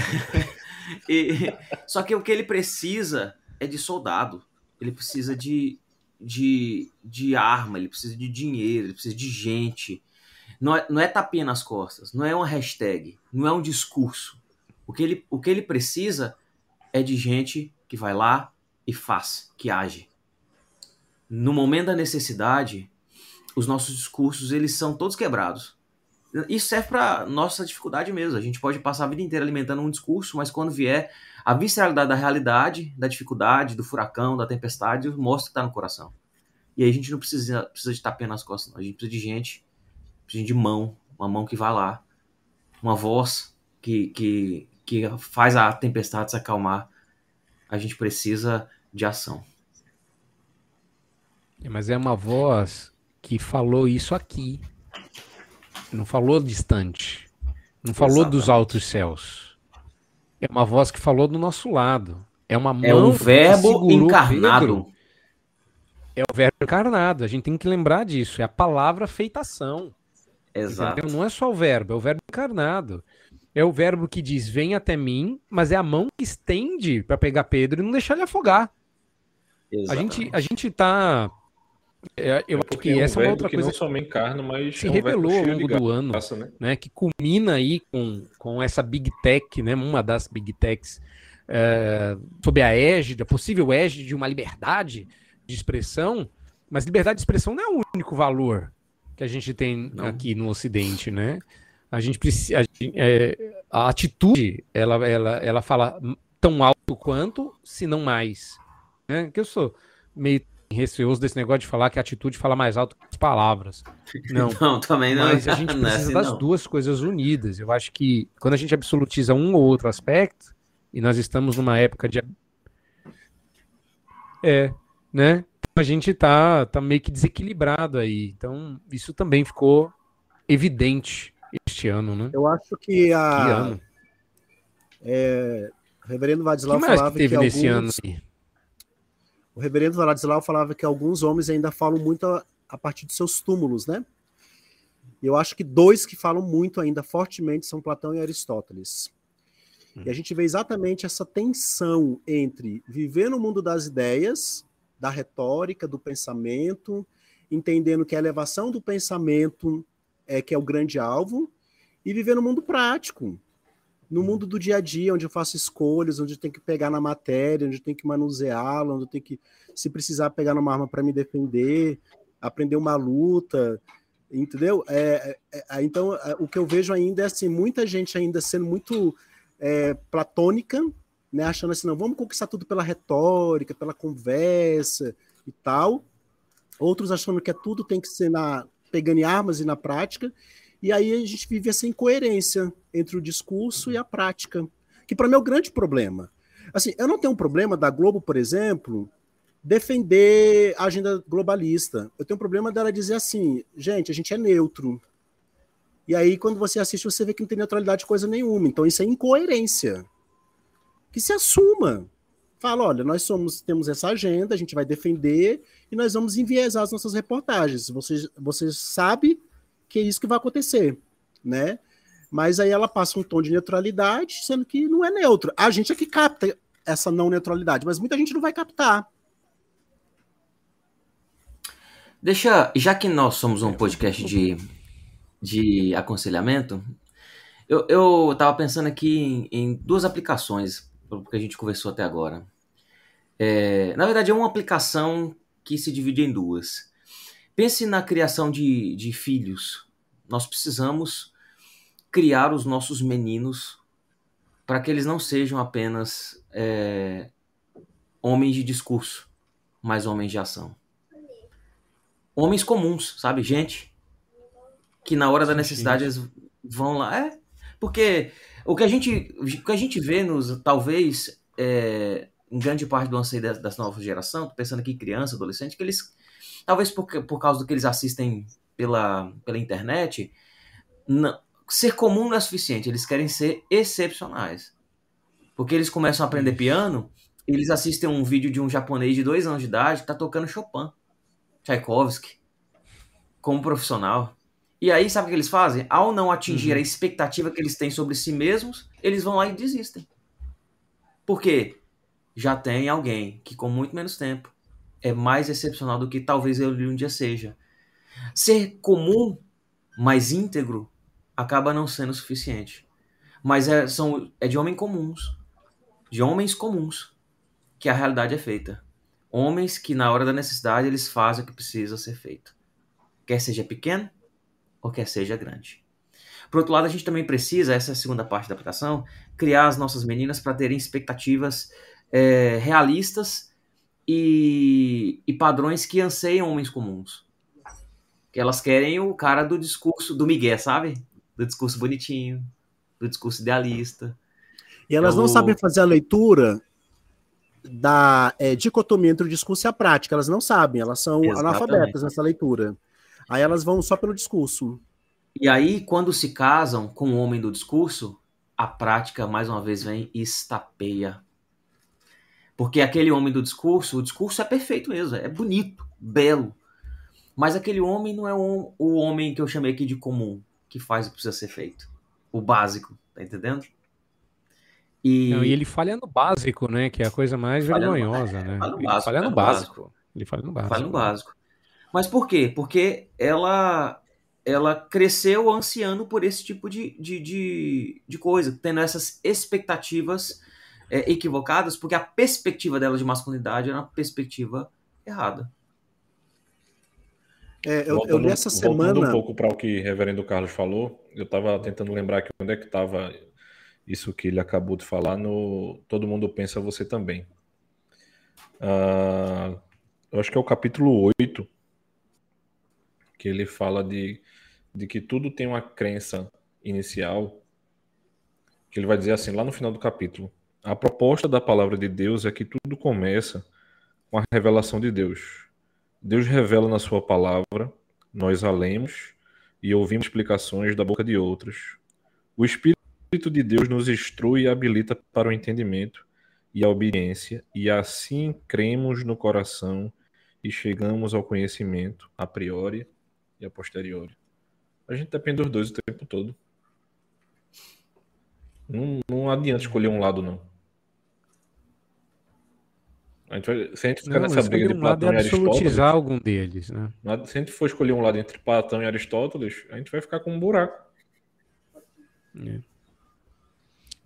e, só que o que ele precisa é de soldado. Ele precisa de, de, de arma, ele precisa de dinheiro, ele precisa de gente. Não é, não é tapinha nas costas, não é uma hashtag, não é um discurso. O que ele, o que ele precisa é de gente que vai lá e faz, que age. No momento da necessidade, os nossos discursos eles são todos quebrados. Isso serve para nossa dificuldade mesmo. A gente pode passar a vida inteira alimentando um discurso, mas quando vier a visceralidade da realidade, da dificuldade, do furacão, da tempestade, mostra que está no coração. E aí a gente não precisa, precisa de tapinha nas costas, não. a gente precisa de gente, precisa de mão, uma mão que vai lá, uma voz que, que, que faz a tempestade se acalmar. A gente precisa de ação. Mas é uma voz que falou isso aqui. Não falou distante. Não falou Exatamente. dos altos céus. É uma voz que falou do nosso lado. É uma mão É o verbo encarnado. É o verbo encarnado. A gente tem que lembrar disso. É a palavra feitação. Exato. Entendeu? Não é só o verbo, é o verbo encarnado. É o verbo que diz: vem até mim, mas é a mão que estende para pegar Pedro e não deixar ele afogar. Exatamente. A gente, a gente tá é, eu é acho que é um essa é uma outra que coisa não somente encarna, mas se é revelou ao longo do ano, né? né? Que culmina aí com, com essa big tech, né? Uma das big techs é, sob a égide, a possível égide de uma liberdade de expressão, mas liberdade de expressão não é o único valor que a gente tem não. aqui no Ocidente, né? A gente precisa, a, é, a atitude, ela, ela, ela fala tão alto quanto, se não mais, né? Que eu sou meio receoso desse negócio de falar que a atitude fala mais alto que as palavras. Não, não também não. Mas a gente é precisa assim, das não. duas coisas unidas. Eu acho que quando a gente absolutiza um ou outro aspecto, e nós estamos numa época de. É, né? A gente tá, tá meio que desequilibrado aí. Então, isso também ficou evidente este ano, né? Eu acho que a. Que ano? É, o reverendo Vadislau que mais falava que teve que nesse alguns... ano aí? O reverendo Ladislau falava que alguns homens ainda falam muito a, a partir de seus túmulos, né? E eu acho que dois que falam muito ainda fortemente são Platão e Aristóteles. Hum. E a gente vê exatamente essa tensão entre viver no mundo das ideias, da retórica, do pensamento, entendendo que a elevação do pensamento é que é o grande alvo, e viver no mundo prático, no mundo do dia a dia, onde eu faço escolhas, onde eu tenho que pegar na matéria, onde eu tenho que manuseá-la, onde eu tenho que, se precisar, pegar numa arma para me defender, aprender uma luta, entendeu? É, é, é então, é, o que eu vejo ainda é assim, muita gente ainda sendo muito é, platônica, né, achando assim, não, vamos conquistar tudo pela retórica, pela conversa e tal. Outros achando que é tudo tem que ser na pegando armas e na prática, E aí a gente vive essa incoerência entre o discurso e a prática, que para mim é o grande problema. Assim, eu não tenho um problema da Globo, por exemplo, defender a agenda globalista. Eu tenho um problema dela dizer assim, gente, a gente é neutro. E aí, quando você assiste, você vê que não tem neutralidade de coisa nenhuma. Então, isso é incoerência. Que se assuma. Fala, olha, nós somos, temos essa agenda, a gente vai defender e nós vamos enviesar as nossas reportagens. Você, você sabe que é isso que vai acontecer, né? Mas aí ela passa um tom de neutralidade, sendo que não é neutro. A gente é que capta essa não neutralidade, mas muita gente não vai captar. Deixa, já que nós somos um podcast de, de aconselhamento, eu, eu tava pensando aqui em, em duas aplicações que a gente conversou até agora. É, na verdade, é uma aplicação que se divide em duas. Pense na criação de, de filhos. Nós precisamos criar os nossos meninos para que eles não sejam apenas é, homens de discurso, mas homens de ação. Homens comuns, sabe? Gente que na hora da necessidade eles vão lá. É, porque o que a gente, o que a gente vê nos, talvez, é, em grande parte do anseio das, das novas gerações, pensando aqui em criança, adolescente, que eles, talvez por, por causa do que eles assistem pela, pela internet, não, ser comum não é suficiente, eles querem ser excepcionais. Porque eles começam a aprender piano, eles assistem um vídeo de um japonês de dois anos de idade que tá tocando Chopin, Tchaikovsky, como profissional. E aí, sabe o que eles fazem? Ao não atingir uhum. a expectativa que eles têm sobre si mesmos, eles vão lá e desistem. Por quê? Já tem alguém que, com muito menos tempo, é mais excepcional do que talvez eu um dia seja. Ser comum, mais íntegro, acaba não sendo suficiente. Mas é, são, é de homens comuns de homens comuns que a realidade é feita. Homens que, na hora da necessidade, eles fazem o que precisa ser feito. Quer seja pequeno ou quer seja grande. Por outro lado, a gente também precisa, essa é a segunda parte da aplicação, criar as nossas meninas para terem expectativas é, realistas e, e padrões que anseiam homens comuns. Que elas querem o cara do discurso do Miguel, sabe? Do discurso bonitinho, do discurso idealista, e elas não sabem fazer a leitura da é, dicotomia entre o discurso e a prática. Elas não sabem, elas são Exatamente. analfabetas nessa leitura. Aí elas vão só pelo discurso. E aí, quando se casam com o homem do discurso, a prática, mais uma vez, vem e estapeia. Porque aquele homem do discurso, o discurso é perfeito mesmo, é bonito, belo. Mas aquele homem não é o, o homem que eu chamei aqui de comum, que faz o que precisa ser feito. O básico, tá entendendo? E... Não, e ele falha no básico, né? Que é a coisa mais falha vergonhosa, no... né? Falha no básico. Falha no, básico. básico. Ele falha no básico. Falha no básico. Mas por quê? Porque ela ela cresceu ansiando por esse tipo de, de, de, de coisa, tendo essas expectativas é, equivocadas, porque a perspectiva dela de masculinidade era uma perspectiva errada. É, eu, voltando, eu li essa semana. Voltando um pouco para o que o reverendo Carlos falou, eu estava tentando lembrar aqui onde é que estava isso que ele acabou de falar no Todo Mundo Pensa Você Também. Uh, eu acho que é o capítulo 8, que ele fala de, de que tudo tem uma crença inicial, que ele vai dizer assim, lá no final do capítulo, a proposta da palavra de Deus é que tudo começa com a revelação de Deus. Deus revela na sua palavra, nós a lemos e ouvimos explicações da boca de outros. O Espírito de Deus nos instrui e habilita para o entendimento e a obediência, e assim cremos no coração e chegamos ao conhecimento a priori e a posteriori. A gente depende dos dois o tempo todo. Não, não adianta escolher um lado, não. A gente vai, se a gente ficar não, nessa briga de Platão um e Aristóteles. algum deles, né? Se a gente for escolher um lado entre Platão e Aristóteles, a gente vai ficar com um buraco. É.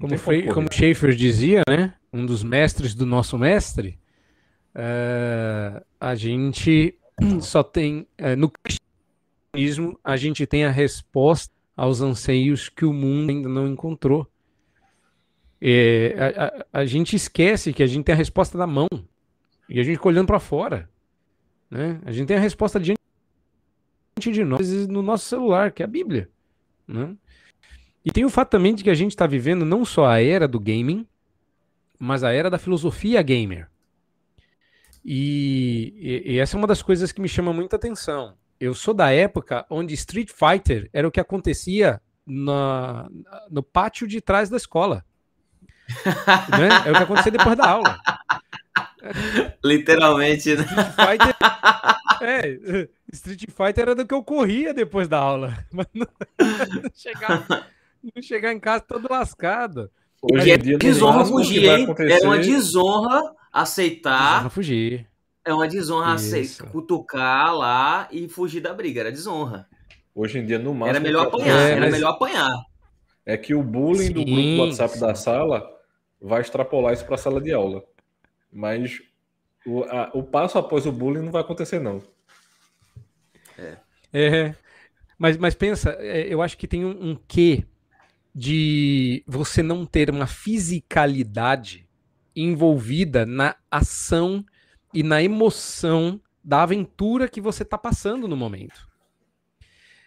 Como, foi, como Schaefer dizia, né? Um dos mestres do nosso mestre, uh, a gente só tem uh, no cristianismo a gente tem a resposta aos anseios que o mundo ainda não encontrou. É, a, a, a, gente esquece que a gente tem a resposta da mão e a gente fica olhando para fora, né? A gente tem a resposta diante de nós no nosso celular, que é a Bíblia. Né? E tem o fato também de que a gente está vivendo não só a era do gaming, mas a era da filosofia gamer. E, e, e, essa é uma das coisas que me chama muita atenção. Eu sou da época onde Street Fighter era o que acontecia na, no pátio de trás da escola. né? É o que acontecia depois da aula. Literalmente, né? Street Fighter, é, Street Fighter era do que eu corria depois da aula. Mas não, não, chegar, não chegar em casa todo lascado. Hoje dia, desonra fugir, hein? É uma desonra aceitar. Desonra fugir. É uma desonra aceitar, cutucar lá e fugir da briga. Era desonra. Hoje em dia, no máximo. Era melhor apanhar, é, era mas... melhor apanhar. É que o bullying sim, do grupo do WhatsApp sim. da sala vai extrapolar isso para a sala de aula. Mas o, a, o passo após o bullying não vai acontecer, não. É. é mas, mas pensa, é, eu acho que tem um, um quê de você não ter uma fisicalidade envolvida na ação e na emoção da aventura que você está passando no momento.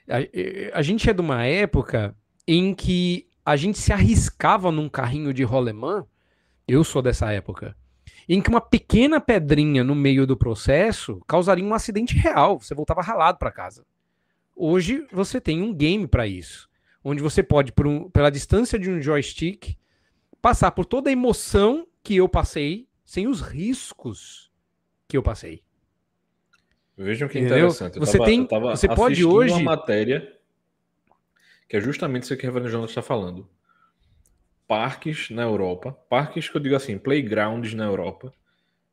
A, a, gente é de uma época em que a gente se arriscava num carrinho de rolemã. Eu sou dessa época. Em que uma pequena pedrinha no meio do processo causaria um acidente real. Você voltava ralado para casa. Hoje você tem um game para isso onde você pode, um, pela distância de um joystick, passar por toda a emoção que eu passei, sem os riscos que eu passei. Vejam que Entendeu? interessante. Eu você tava, tem, você pode hoje uma matéria que é justamente isso que a Evangelho está falando. Parques na Europa, parques que eu digo assim, playgrounds na Europa,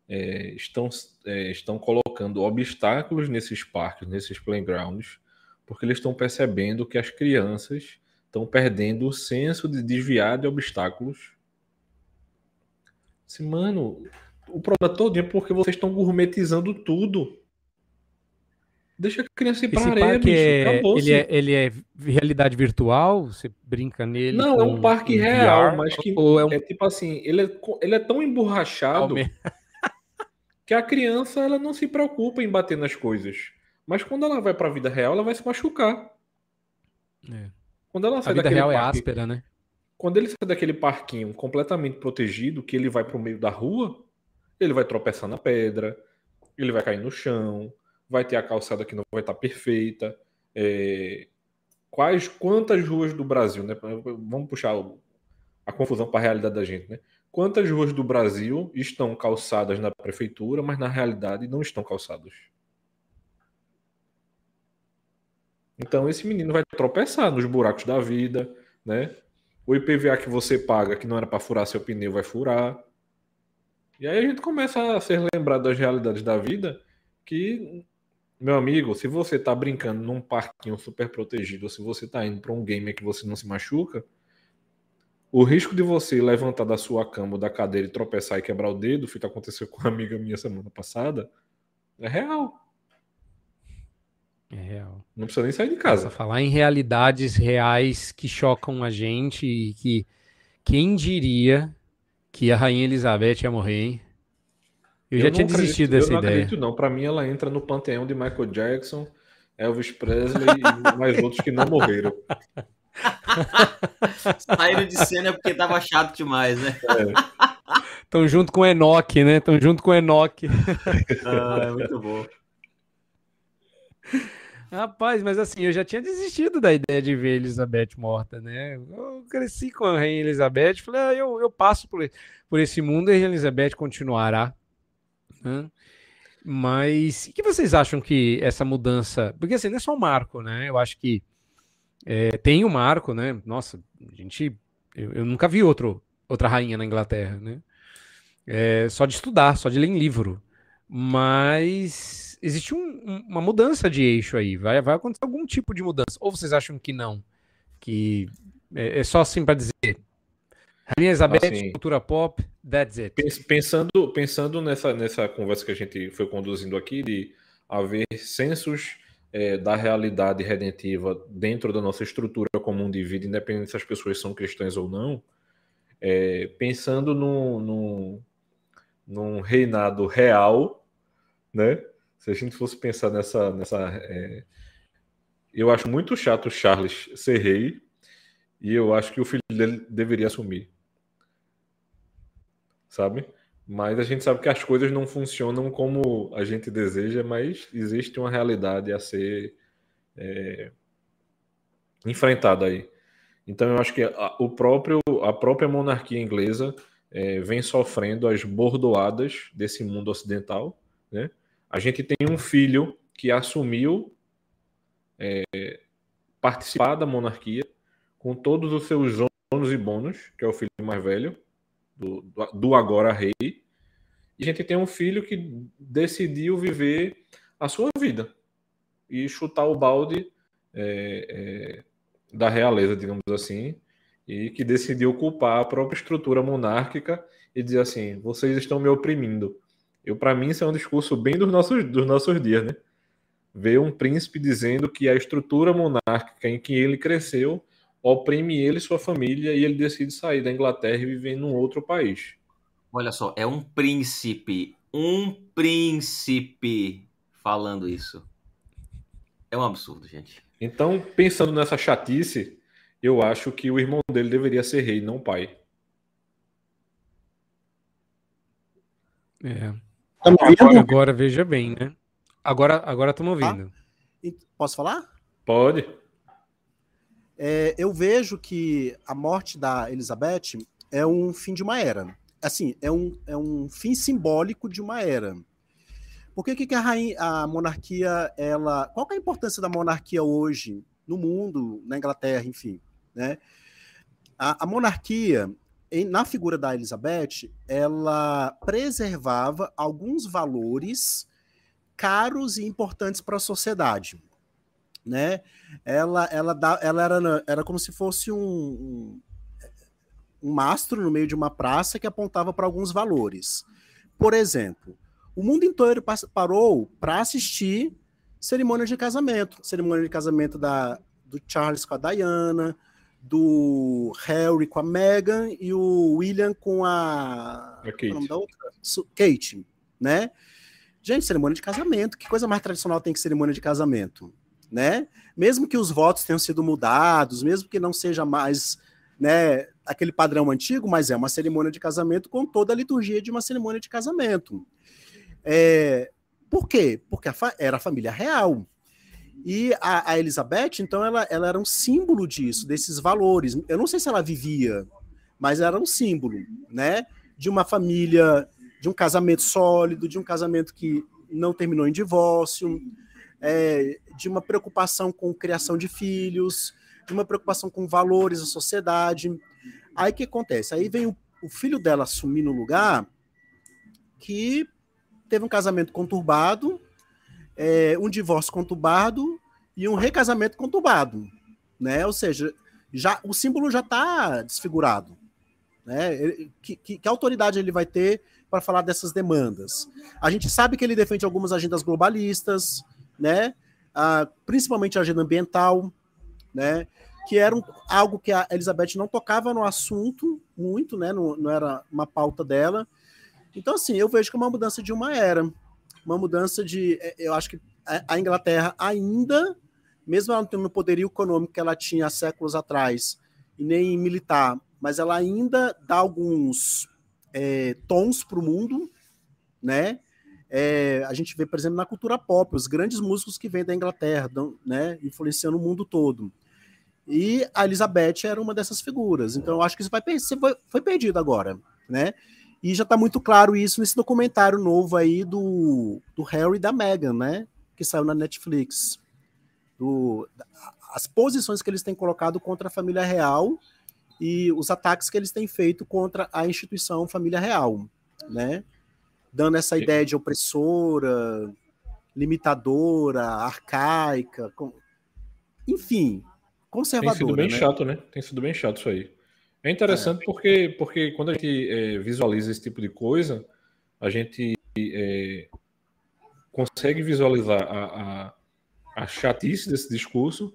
é, estão, é, estão colocando obstáculos nesses parques, nesses playgrounds, porque eles estão percebendo que as crianças estão perdendo o senso de desviar de obstáculos. Assim, mano, o problema todo é porque vocês estão gourmetizando tudo. Deixa a criança ir para areia, bicho. É, ele, é, ele é realidade virtual? Você brinca nele? Não, é um parque real, VR, mas que é, um... é, tipo assim, ele é, ele é tão emborrachado que a criança ela não se preocupa em bater nas coisas. Mas quando ela vai para a vida real, ela vai se machucar. É. Quando ela sai a vida real é áspera, né? Quando ele sai daquele parquinho completamente protegido, que ele vai para o meio da rua, ele vai tropeçar na pedra, ele vai cair no chão, vai ter a calçada que não vai estar perfeita. É... Quais, quantas ruas do Brasil, né? Vamos puxar a confusão para a realidade da gente, né? Quantas ruas do Brasil estão calçadas na prefeitura, mas na realidade não estão calçadas? Então esse menino vai tropeçar nos buracos da vida, né? O IPVA que você paga, que não era para furar seu pneu, vai furar. E aí a gente começa a ser lembrado das realidades da vida que, meu amigo, se você está brincando num parquinho super protegido, ou se você está indo para um game que você não se machuca, o risco de você levantar da sua cama ou da cadeira e tropeçar e quebrar o dedo, que aconteceu com uma amiga minha semana passada, é real. É real. Não precisa nem sair de casa. falar em realidades reais que chocam a gente e que quem diria que a Rainha Elizabeth ia morrer, hein? Eu, eu já tinha acredito, desistido dessa ideia. Eu não acredito, não. Para mim, ela entra no panteão de Michael Jackson, Elvis Presley e mais outros que não morreram. Saíram de cena porque tava chato demais, né? Estão é. junto com o Enoch, né? Estão junto com o Enoch. ah, é muito bom. Rapaz, mas assim, eu já tinha desistido da ideia de ver Elizabeth morta, né? Eu cresci com a Rainha Elizabeth, falei, ah, eu, eu passo por, por esse mundo e a Elizabeth continuará. Né? Mas o que vocês acham que essa mudança. Porque assim, não é só um marco, né? Eu acho que é, tem um marco, né? Nossa, a gente. Eu, eu, nunca vi outro, outra rainha na Inglaterra, né? É, só de estudar, só de ler em livro. Mas existe um, uma mudança de eixo aí. Vai, vai acontecer algum tipo de mudança. Ou vocês acham que não? Que é, é só assim para dizer. Rainha Elizabeth, assim, cultura pop, that's it. Pensando, pensando nessa, nessa conversa que a gente foi conduzindo aqui, de haver sensos é, da realidade redentiva dentro da nossa estrutura comum de vida, independente se as pessoas são cristãs ou não, é, pensando num, num, num reinado real, né? se a gente fosse pensar nessa, nessa, é, eu acho muito chato o Charles ser rei e eu acho que o filho dele deveria assumir. Sabe? Mas a gente sabe que as coisas não funcionam como a gente deseja, mas existe uma realidade a ser é, enfrentada aí. Então eu acho que a, o próprio, a própria monarquia inglesa é, vem sofrendo as bordoadas desse mundo ocidental. Né? A gente tem um filho que assumiu é, participar da monarquia com todos os seus ônus e bônus, que é o filho mais velho, do, do agora rei. E a gente tem um filho que decidiu viver a sua vida e chutar o balde é, é, da realeza, digamos assim, e que decidiu culpar a própria estrutura monárquica e dizer assim: vocês estão me oprimindo. Eu, para mim, isso é um discurso bem dos nossos, dos nossos dias, né? Ver um príncipe dizendo que a estrutura monárquica em que ele cresceu oprime ele e sua família e ele decide sair da Inglaterra e viver em um outro país. Olha só, é um príncipe, um príncipe falando isso. É um absurdo, gente. Então, pensando nessa chatice, eu acho que o irmão dele deveria ser rei, não pai. É. Agora, agora, veja bem, né? Agora agora estamos ouvindo. Ah, posso falar? Pode. É, eu vejo que a morte da Elizabeth é um fim de uma era. Assim, é um, é um fim simbólico de uma era. Por que, que a, rainha, a monarquia, ela. Qual é a importância da monarquia hoje no mundo, na Inglaterra, enfim? Né? A, a monarquia, em, na figura da Elizabeth, ela preservava alguns valores caros e importantes para a sociedade né? Ela, ela, dá, ela era, era como se fosse um, um, um mastro no meio de uma praça que apontava para alguns valores. Por exemplo, o mundo inteiro parou para assistir cerimônia de casamento, cerimônia de casamento da, do Charles com a Diana, do Harry com a Meghan e o William com a, a Kate. Kate, né? Gente, cerimônia de casamento, que coisa mais tradicional tem que cerimônia de casamento? Né? Mesmo que os votos tenham sido mudados, mesmo que não seja mais né, aquele padrão antigo, mas é uma cerimônia de casamento com toda a liturgia de uma cerimônia de casamento. É, por quê? Porque a era a família real. E a, a, Elizabeth, então, ela, ela era um símbolo disso, desses valores. Eu não sei se ela vivia, mas era um símbolo, né? De uma família, de um casamento sólido, de um casamento que não terminou em divórcio, é, de uma preocupação com criação de filhos, de uma preocupação com valores da sociedade. Aí o que acontece? Aí vem o, o filho dela assumir no lugar que teve um casamento conturbado, é, um divórcio conturbado e um recasamento conturbado, né? Ou seja, já o símbolo já está desfigurado, né? Que, que, que, autoridade ele vai ter para falar dessas demandas? A gente sabe que ele defende algumas agendas globalistas, né? Ah, principalmente a agenda ambiental, né? Que era um, algo que a Elizabeth não tocava no assunto muito, né? Não, não era uma pauta dela. Então, assim, eu vejo como uma mudança de uma era, uma mudança de. É, eu acho que a Inglaterra ainda, mesmo ela não tendo o poderio econômico que ela tinha há séculos atrás, e nem militar, mas ela ainda dá alguns é, tons para o mundo, né? É, a gente vê, por exemplo, na cultura pop, os grandes músicos que vêm da Inglaterra, né, influenciando o mundo todo. E a Elizabeth era uma dessas figuras. Então, eu acho que isso vai, foi, perdido agora, né? E já está muito claro isso nesse documentário novo aí do, do Harry e da Meghan, né? Que saiu na Netflix. Do, as posições que eles têm colocado contra a família real e os ataques que eles têm feito contra a instituição família real, né? Dando essa ideia de opressora, limitadora, arcaica, com... enfim, conservadora. Tem sido bem né? chato, né? Tem sido bem chato isso aí. É interessante é. Porque, porque quando a gente é, visualiza esse tipo de coisa, a gente é, consegue visualizar a, a, a chatice desse discurso,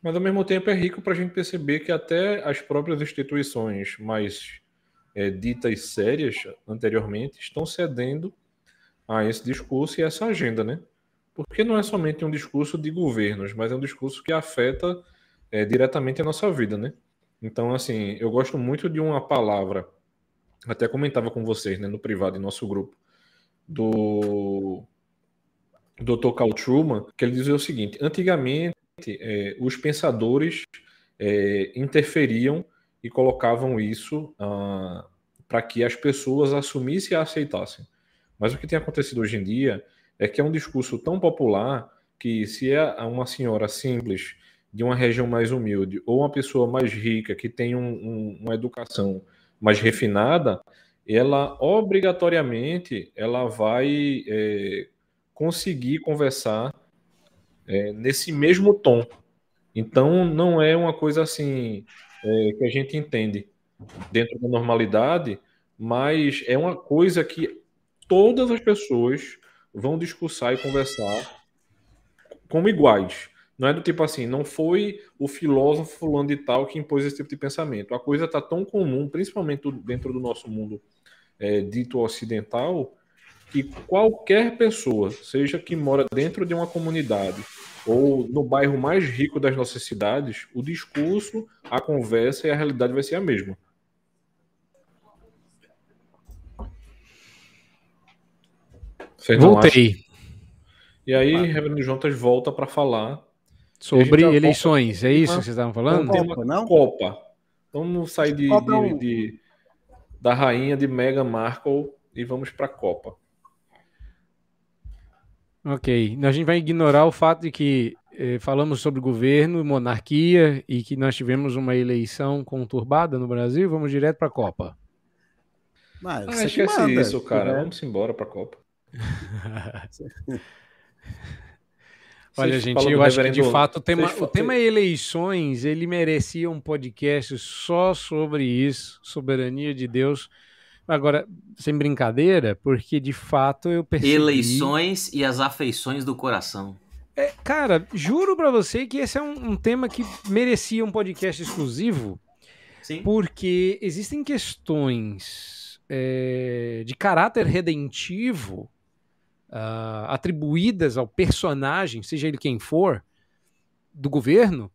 mas ao mesmo tempo é rico para a gente perceber que até as próprias instituições mais é, ditas sérias anteriormente estão cedendo a esse discurso e essa agenda, né? Porque não é somente um discurso de governos, mas é um discurso que afeta é, diretamente a nossa vida, né? Então, assim, eu gosto muito de uma palavra, até comentava com vocês, né, no privado, em nosso grupo, do Dr. Carl Truman, que ele dizia o seguinte: antigamente, é, os pensadores é, interferiam e colocavam isso ah, para que as pessoas assumissem e aceitassem. Mas o que tem acontecido hoje em dia é que é um discurso tão popular que se é uma senhora simples de uma região mais humilde ou uma pessoa mais rica que tem um, um, uma educação mais refinada, ela obrigatoriamente ela vai é, conseguir conversar é, nesse mesmo tom. Então não é uma coisa assim é, que a gente entende dentro da normalidade, mas é uma coisa que todas as pessoas vão discursar e conversar como iguais. Não é do tipo assim, não foi o filósofo fulano de tal que impôs esse tipo de pensamento. A coisa está tão comum, principalmente dentro do nosso mundo é, dito ocidental, que qualquer pessoa, seja que mora dentro de uma comunidade ou no bairro mais rico das nossas cidades, o discurso, a conversa e a realidade vai ser a mesma. Voltei. E aí, ah. Reverendo Jontas volta para falar sobre eleições. É isso que vocês estavam falando? Copa, não? Copa. Vamos sair de, de, de, da rainha de Meghan Markle e vamos para a Copa. Ok. A gente vai ignorar o fato de que eh, falamos sobre governo, monarquia e que nós tivemos uma eleição conturbada no Brasil. Vamos direto para a Copa. Mas, ah, esquece manda, isso, cara. Né? Vamos embora para a Copa. Olha, gente, eu acho que de fato o tema, o tema eleições ele merecia um podcast só sobre isso, soberania de Deus. Agora, sem brincadeira, porque de fato eu percebi... Eleições e as afeições do coração. É, cara, juro para você que esse é um, um, tema que merecia um podcast exclusivo, Sim. porque existem questões é, de caráter redentivo uh, atribuídas ao personagem, seja ele quem for, do governo,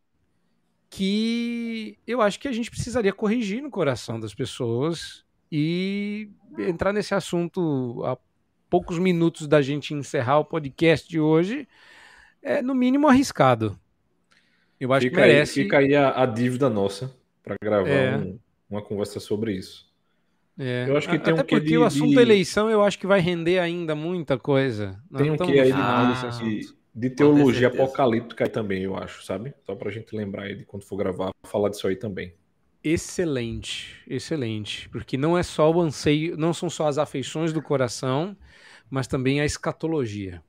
que eu acho que a gente precisaria corrigir no coração das pessoas e entrar nesse assunto a poucos minutos da gente encerrar o podcast de hoje é no mínimo arriscado. Eu acho fica que merece. Aí, fica aí a, a dívida nossa para gravar é. um, uma conversa sobre isso. É. Eu acho que tem Até um porque de, o assunto de... eleição eu acho que vai render ainda muita coisa. Tem um que aí ah, de, de, teologia apocalíptica aí também, eu acho, sabe? Só pra gente lembrar aí de quando for gravar, falar disso aí também. Excelente, excelente. Porque não é só o anseio, não são só as afeições do coração, mas também a escatologia.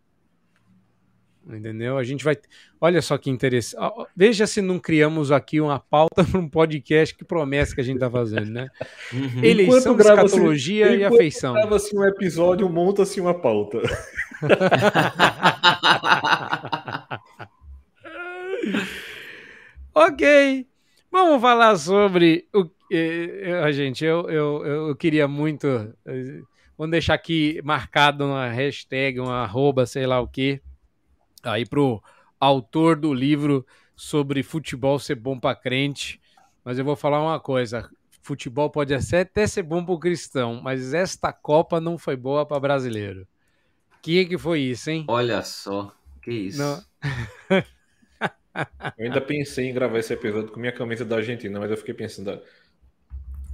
Entendeu? A gente vai. Olha só que interessante. Veja se não criamos aqui uma pauta para um podcast que promessa que a gente está fazendo, né? Uhum. Eleição, escatologia e afeição. Grava-se um episódio, monta-se uma pauta. ok. Vamos falar sobre o. Eh, gente, eu, eu, eu queria muito. Eh, vamos deixar aqui marcado uma hashtag, uma arroba, sei lá o quê aí pro autor do livro sobre futebol ser bom para crente, mas eu vou falar uma coisa, futebol pode até ser bom para o cristão, mas esta Copa não foi boa para brasileiro. Que que foi isso, hein? Olha só, que isso. Não... eu ainda pensei em gravar esse episódio com minha camisa da Argentina, mas eu fiquei pensando,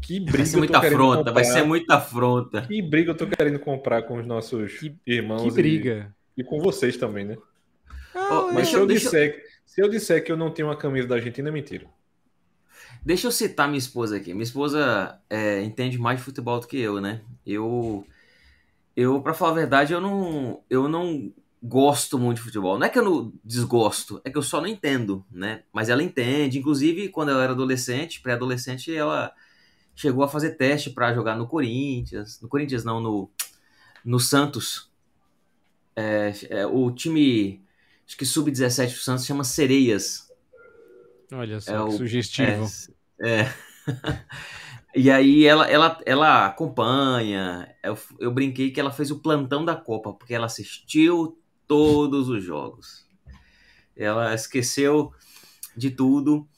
que briga vai ser muita afronta, comprar, vai ser muita afronta. Que briga eu tô querendo comprar com os nossos que, irmãos que briga. E, e com vocês também, né? Oh, mas se eu, disser, se eu disser que eu não tenho uma camisa da Argentina, é mentira. Deixa eu citar minha esposa aqui. Minha esposa é, entende mais de futebol do que eu, né? Eu, eu para falar a verdade, eu não, eu não gosto muito de futebol. Não é que eu não desgosto, é que eu só não entendo, né? Mas ela entende. Inclusive, quando ela era adolescente, pré-adolescente, ela chegou a fazer teste para jogar no Corinthians. No Corinthians, não, no, no Santos. É, é, o time acho que sub-17 do Santos chama Sereias. Olha só, é que o, sugestivo. É. é. e aí ela, ela, ela acompanha. Eu, eu brinquei que ela fez o plantão da Copa, porque ela assistiu todos os jogos. Ela esqueceu de tudo,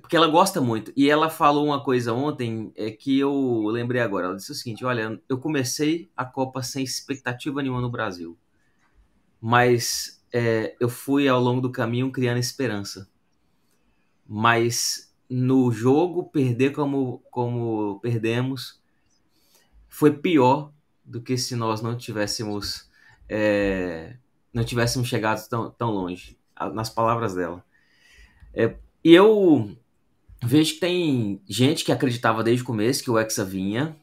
porque ela gosta muito. E ela falou uma coisa ontem é que eu lembrei agora. Ela disse o seguinte: Olha, eu comecei a Copa sem expectativa nenhuma no Brasil, mas é, eu fui ao longo do caminho criando esperança. Mas no jogo, perder como, como perdemos foi pior do que se nós não tivéssemos é, não tivéssemos chegado tão, tão longe, nas palavras dela. É, e eu vejo que tem gente que acreditava desde o começo que o Hexa vinha,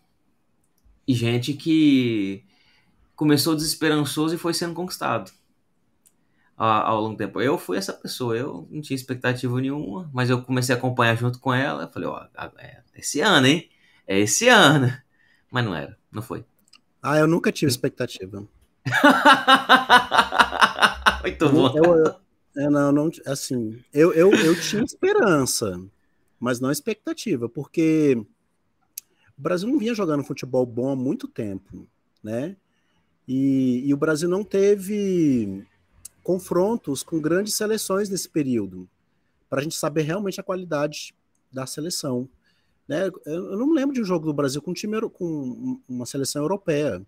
e gente que começou desesperançoso e foi sendo conquistado ao longo do tempo. Eu fui essa pessoa, eu não tinha expectativa nenhuma, mas eu comecei a acompanhar junto com ela. Eu falei, ó, é esse ano, hein? É esse ano. Mas não era, não foi. Ah, eu nunca tive expectativa. Muito bom. Eu, eu, eu, não, não, assim, eu, eu, eu tinha esperança, mas não expectativa, porque o Brasil não vinha jogando futebol bom há muito tempo, né? E, e o Brasil não teve confrontos com grandes seleções nesse período, para a gente saber realmente a qualidade da seleção. Né? Eu não lembro de um jogo do Brasil com um time com uma seleção europeia,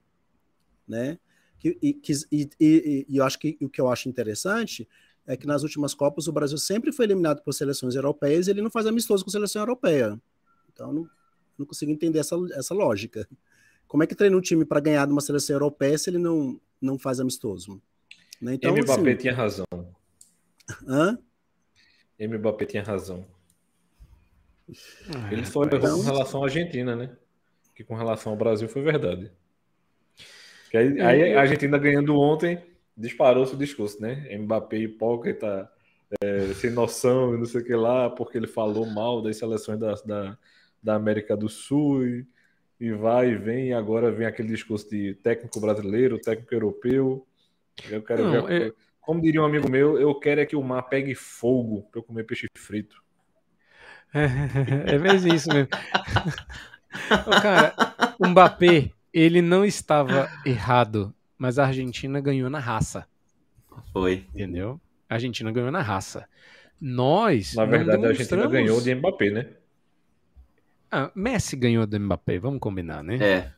né? E, e, e, e, eu acho que o que eu acho interessante é que nas últimas Copas o Brasil sempre foi eliminado por seleções europeias e ele não faz amistoso com a seleção europeia. Então não, não consigo entender essa, essa lógica. Como é que treina um time para ganhar de uma seleção europeia se ele não, não faz amistoso? Né? Então, Mbappé assim... tinha razão. Hã? Mbappé tinha razão. Ah, Ele foi então... com relação à Argentina, né? Que com relação ao Brasil foi verdade. Que aí, aí a Argentina ganhando ontem disparou seu discurso, né? Mbappé hipócrita, é, sem noção e não sei o que lá, porque ele falou mal das seleções da, da, da América do Sul e, e vai e vem, e agora vem aquele discurso de técnico brasileiro, técnico europeu. Eu quero não, ver. É... Como diria um amigo meu, eu quero é que o mar pegue fogo para eu comer peixe frito. É, é mesmo isso mesmo. cara, o Mbappé, ele não estava errado, mas a Argentina ganhou na raça. Foi. Entendeu? A Argentina ganhou na raça. Nós. Na verdade, demonstramos... a Argentina ganhou de Mbappé, né? Ah, Messi ganhou do Mbappé, vamos combinar, né? É.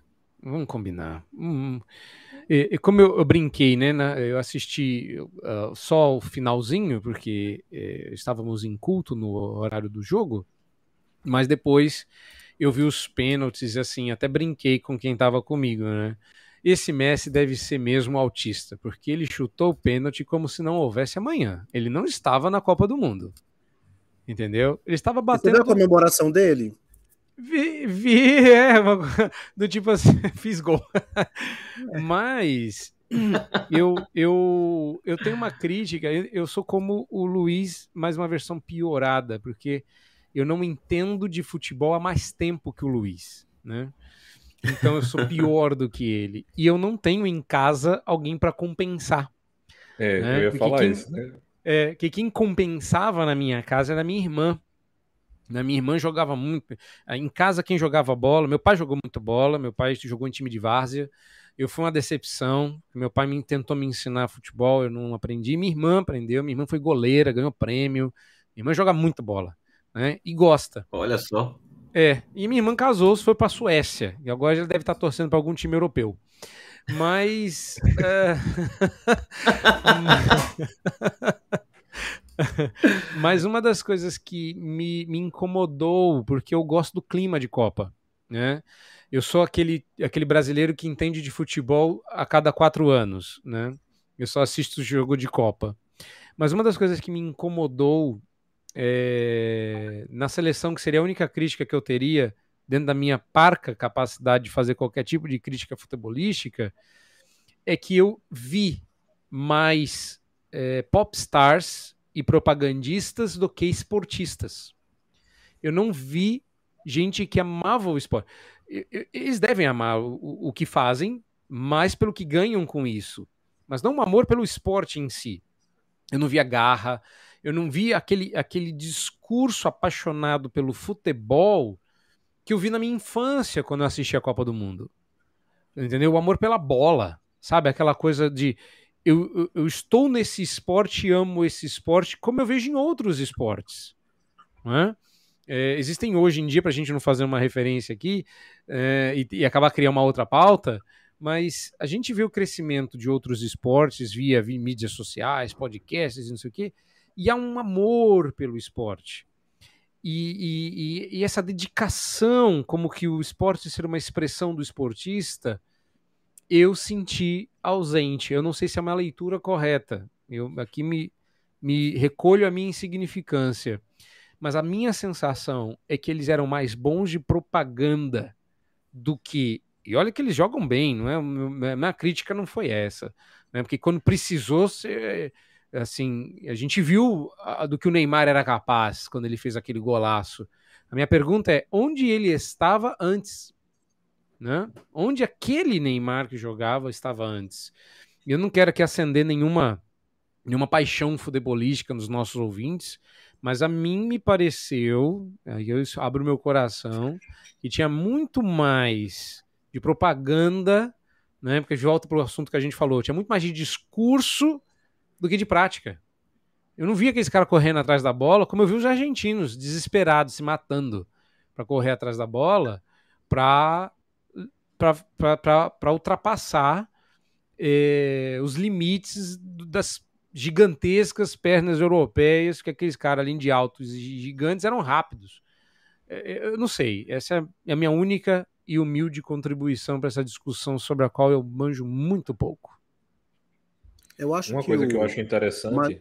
Vamos combinar. Hum, e, e como eu, eu, brinquei, né? Na, eu assisti uh, só o finalzinho, porque eh, estávamos em culto no horário do jogo, mas depois eu vi os pênaltis e assim, até brinquei com quem estava comigo, né? Esse Messi deve ser mesmo autista, porque ele chutou o pênalti como se não houvesse amanhã. Ele não estava na Copa do Mundo. Entendeu? Ele estava batendo. Você viu a comemoração dele? Vi, vi, é, do tipo assim, fiz gol. É. Mas eu, eu, eu tenho uma crítica, eu sou como o Luiz, mais uma versão piorada, porque eu não entendo de futebol há mais tempo que o Luiz, né? Então eu sou pior do que ele. E eu não tenho em casa alguém para compensar. É, né? eu ia porque falar quem, isso, né? É, que quem compensava na minha casa era minha irmã. Na minha irmã jogava muito. Em casa, quem jogava bola, meu pai jogou muito bola, meu pai jogou em time de várzea. Eu fui uma decepção. Meu pai me tentou me ensinar futebol, eu não aprendi. Minha irmã aprendeu, minha irmã foi goleira, ganhou prêmio. Minha irmã joga muito bola, né? E gosta. Olha só. É, e minha irmã casou, foi para Suécia. E agora ele deve estar torcendo para algum time europeu. Mas. é... Mas uma das coisas que me, me incomodou, porque eu gosto do clima de Copa, né? Eu sou aquele, aquele brasileiro que entende de futebol a cada quatro anos, né? Eu só assisto o jogo de Copa. Mas uma das coisas que me incomodou é, na seleção, que seria a única crítica que eu teria dentro da minha parca capacidade de fazer qualquer tipo de crítica futebolística, é que eu vi mais é, pop stars e propagandistas do que esportistas. Eu não vi gente que amava o esporte. Eles devem amar o, o que fazem, mais pelo que ganham com isso, mas não um amor pelo esporte em si. Eu não vi a garra, eu não vi aquele, aquele discurso apaixonado pelo futebol que eu vi na minha infância quando eu assisti a Copa do Mundo. Entendeu? O amor pela bola, sabe? Aquela coisa de eu, eu, eu, estou nesse esporte, amo esse esporte, como eu vejo em outros esportes. É? É, existem hoje em dia, para a gente não fazer uma referência aqui é, e, e, acabar criando uma outra pauta, mas a gente vê o crescimento de outros esportes via, via mídias sociais, podcasts e não sei o quê, e há um amor pelo esporte. E, e, e, essa dedicação, como que o esporte ser uma expressão do esportista, eu senti ausente. Eu não sei se é uma leitura correta. Eu aqui me, me recolho a minha insignificância. Mas a minha sensação é que eles eram mais bons de propaganda do que. E olha que eles jogam bem, não é? Minha crítica não foi essa. Né? Porque quando precisou, assim, a gente viu do que o Neymar era capaz quando ele fez aquele golaço. A minha pergunta é: onde ele estava antes? Né? Onde aquele Neymar que jogava estava antes? Eu não quero aqui acender nenhuma, nenhuma paixão futebolística nos nossos ouvintes, mas a mim me pareceu, aí eu abro meu coração, que tinha muito mais de propaganda, né? Porque volta para o assunto que a gente falou, tinha muito mais de discurso do que de prática. Eu não via aqueles caras correndo atrás da bola, como eu vi os argentinos desesperados, se matando para correr atrás da bola, para ultrapassar eh, os limites das gigantescas pernas europeias, que aqueles caras ali de altos e gigantes eram rápidos. É, é, eu não sei, essa é a minha única e humilde contribuição para essa discussão sobre a qual eu manjo muito pouco. Eu acho Uma coisa o... que eu acho interessante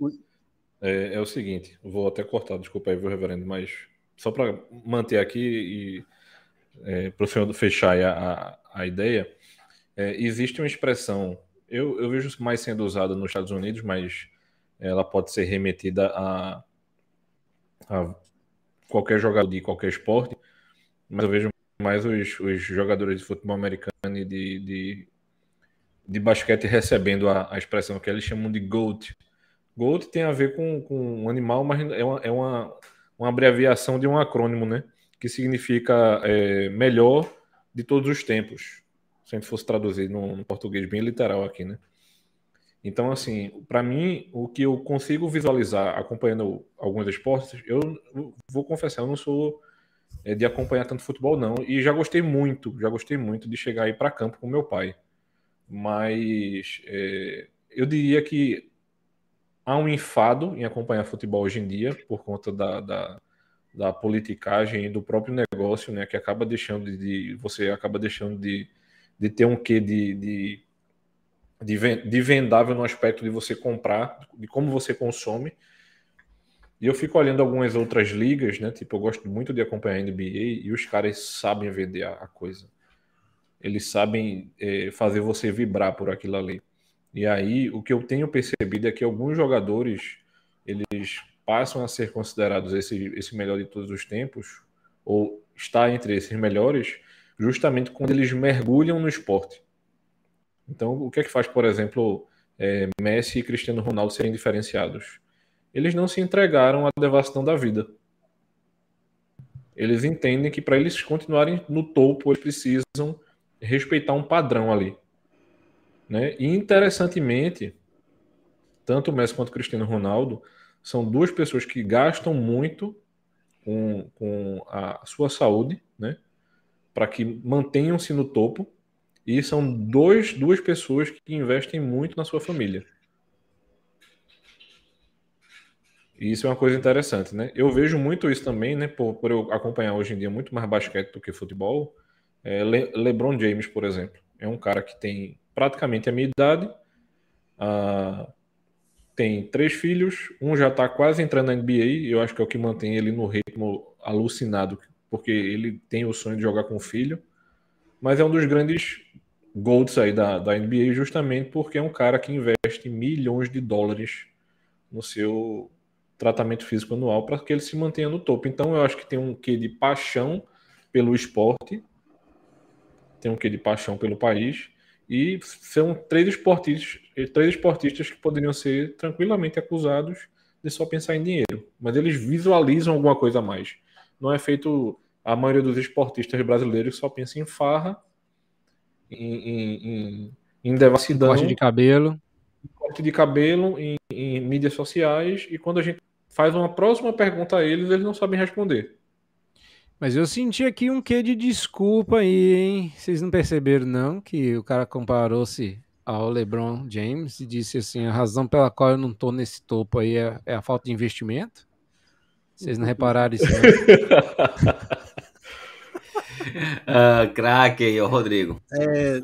é, é, o seguinte, vou até cortar, desculpa aí, viu, reverendo, mas só para manter aqui e é, para o senhor fechar a, a ideia, é, existe uma expressão eu, eu vejo mais sendo usada nos Estados Unidos, mas ela pode ser remetida a, a qualquer jogador de qualquer esporte. Mas eu vejo mais os, os jogadores de futebol americano e de, de, de basquete recebendo a, a, expressão que eles chamam de GOAT. GOAT tem a ver com, com um animal, mas é uma, é uma, uma abreviação de um acrônimo, né? Que significa é, melhor de todos os tempos se a gente fosse traduzir no, português bem literal aqui, né? Então, assim, para mim, o que eu consigo visualizar acompanhando alguns esportes, eu vou confessar, eu não sou é, de acompanhar tanto futebol, não. E já gostei muito, já gostei muito de chegar aí para campo com meu pai. Mas é, eu diria que há um enfado em acompanhar futebol hoje em dia, por conta da, da, da politicagem e do próprio negócio, né? Que acaba deixando de. Você acaba deixando de de ter um quê de, de, de, vendável no aspecto de você comprar, de como você consome. E eu fico olhando algumas outras ligas, né? Tipo, eu gosto muito de acompanhar a NBA e os caras sabem vender a coisa. Eles sabem é, fazer você vibrar por aquilo ali. E aí, o que eu tenho percebido é que alguns jogadores, eles passam a ser considerados esse, esse melhor de todos os tempos, ou está entre esses melhores, justamente quando eles mergulham no esporte. Então, o que é que faz, por exemplo, é, Messi e Cristiano Ronaldo serem diferenciados? Eles não se entregaram à devastação da vida. Eles entendem que para eles continuarem no topo, eles precisam respeitar um padrão ali. Né? E interessantemente, tanto o Messi quanto o Cristiano Ronaldo são duas pessoas que gastam muito com, com a sua saúde, né? para que mantenham-se no topo. E são dois, duas pessoas que investem muito na sua família. E isso é uma coisa interessante, né? Eu vejo muito isso também, né? Por, por eu acompanhar hoje em dia muito mais basquete do que futebol. É, Le, LeBron James, por exemplo, é um cara que tem praticamente a minha idade, uh, tem três filhos, um já está quase entrando na NBA, eu acho que é o que mantém ele no ritmo alucinado porque ele tem o sonho de jogar com o filho, mas é um dos grandes golds aí da, da NBA justamente porque é um cara que investe milhões de dólares no seu tratamento físico anual para que ele se mantenha no topo. Então eu acho que tem um quê de paixão pelo esporte, tem um quê de paixão pelo país e são três esportistas, três esportistas que poderiam ser tranquilamente acusados de só pensar em dinheiro, mas eles visualizam alguma coisa a mais não é feito. A maioria dos esportistas brasileiros só pensa em farra, em, em, em, devassidão. Corte de cabelo. corte de cabelo em, em mídias sociais e quando a gente faz uma próxima pergunta a eles, eles não sabem responder. Mas eu senti aqui um quê de desculpa aí, hein? Vocês não perceberam, não? Que o cara comparou-se ao LeBron James e disse assim: a razão pela qual eu não tô nesse topo aí é, é a falta de investimento? Vocês não repararam isso, não? uh, craque aí, Rodrigo. É,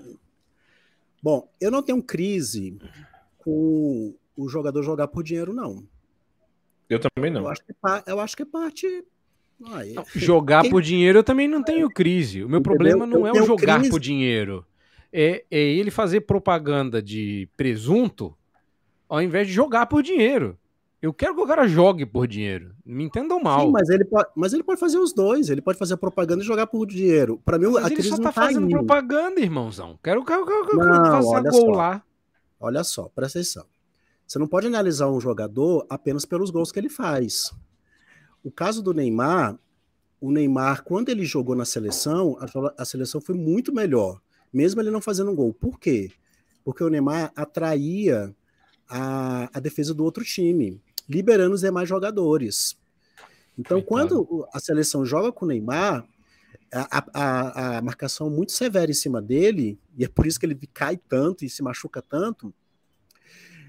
bom, eu não tenho crise com o jogador jogar por dinheiro, não. Eu também não. Eu acho que, é eu acho que é parte. Ah, é... Jogar Quem... por dinheiro eu também não tenho crise. O meu Entendeu? problema não eu é o jogar crise... por dinheiro. É, é ele fazer propaganda de presunto ao invés de jogar por dinheiro. Eu quero que o cara jogue por dinheiro. Me entendam mal. Sim, mas ele pode, mas ele pode fazer os dois. Ele pode fazer propaganda e jogar por dinheiro. Para mim, mas a ele só tá, tá fazendo indo. propaganda, irmãozão. Quero que eu, faça gol só. lá. Olha só, presta atenção. Você não pode analisar um jogador apenas pelos gols que ele faz. O caso do Neymar, o Neymar, quando ele jogou na seleção, a, a seleção foi muito melhor, mesmo ele não fazendo um gol. Por quê? Porque o Neymar atraía a, a defesa do outro time liberando os demais jogadores. Então, quando a seleção joga com o Neymar, a, a, a, marcação muito severa em cima dele, e é por isso que ele cai tanto e se machuca tanto,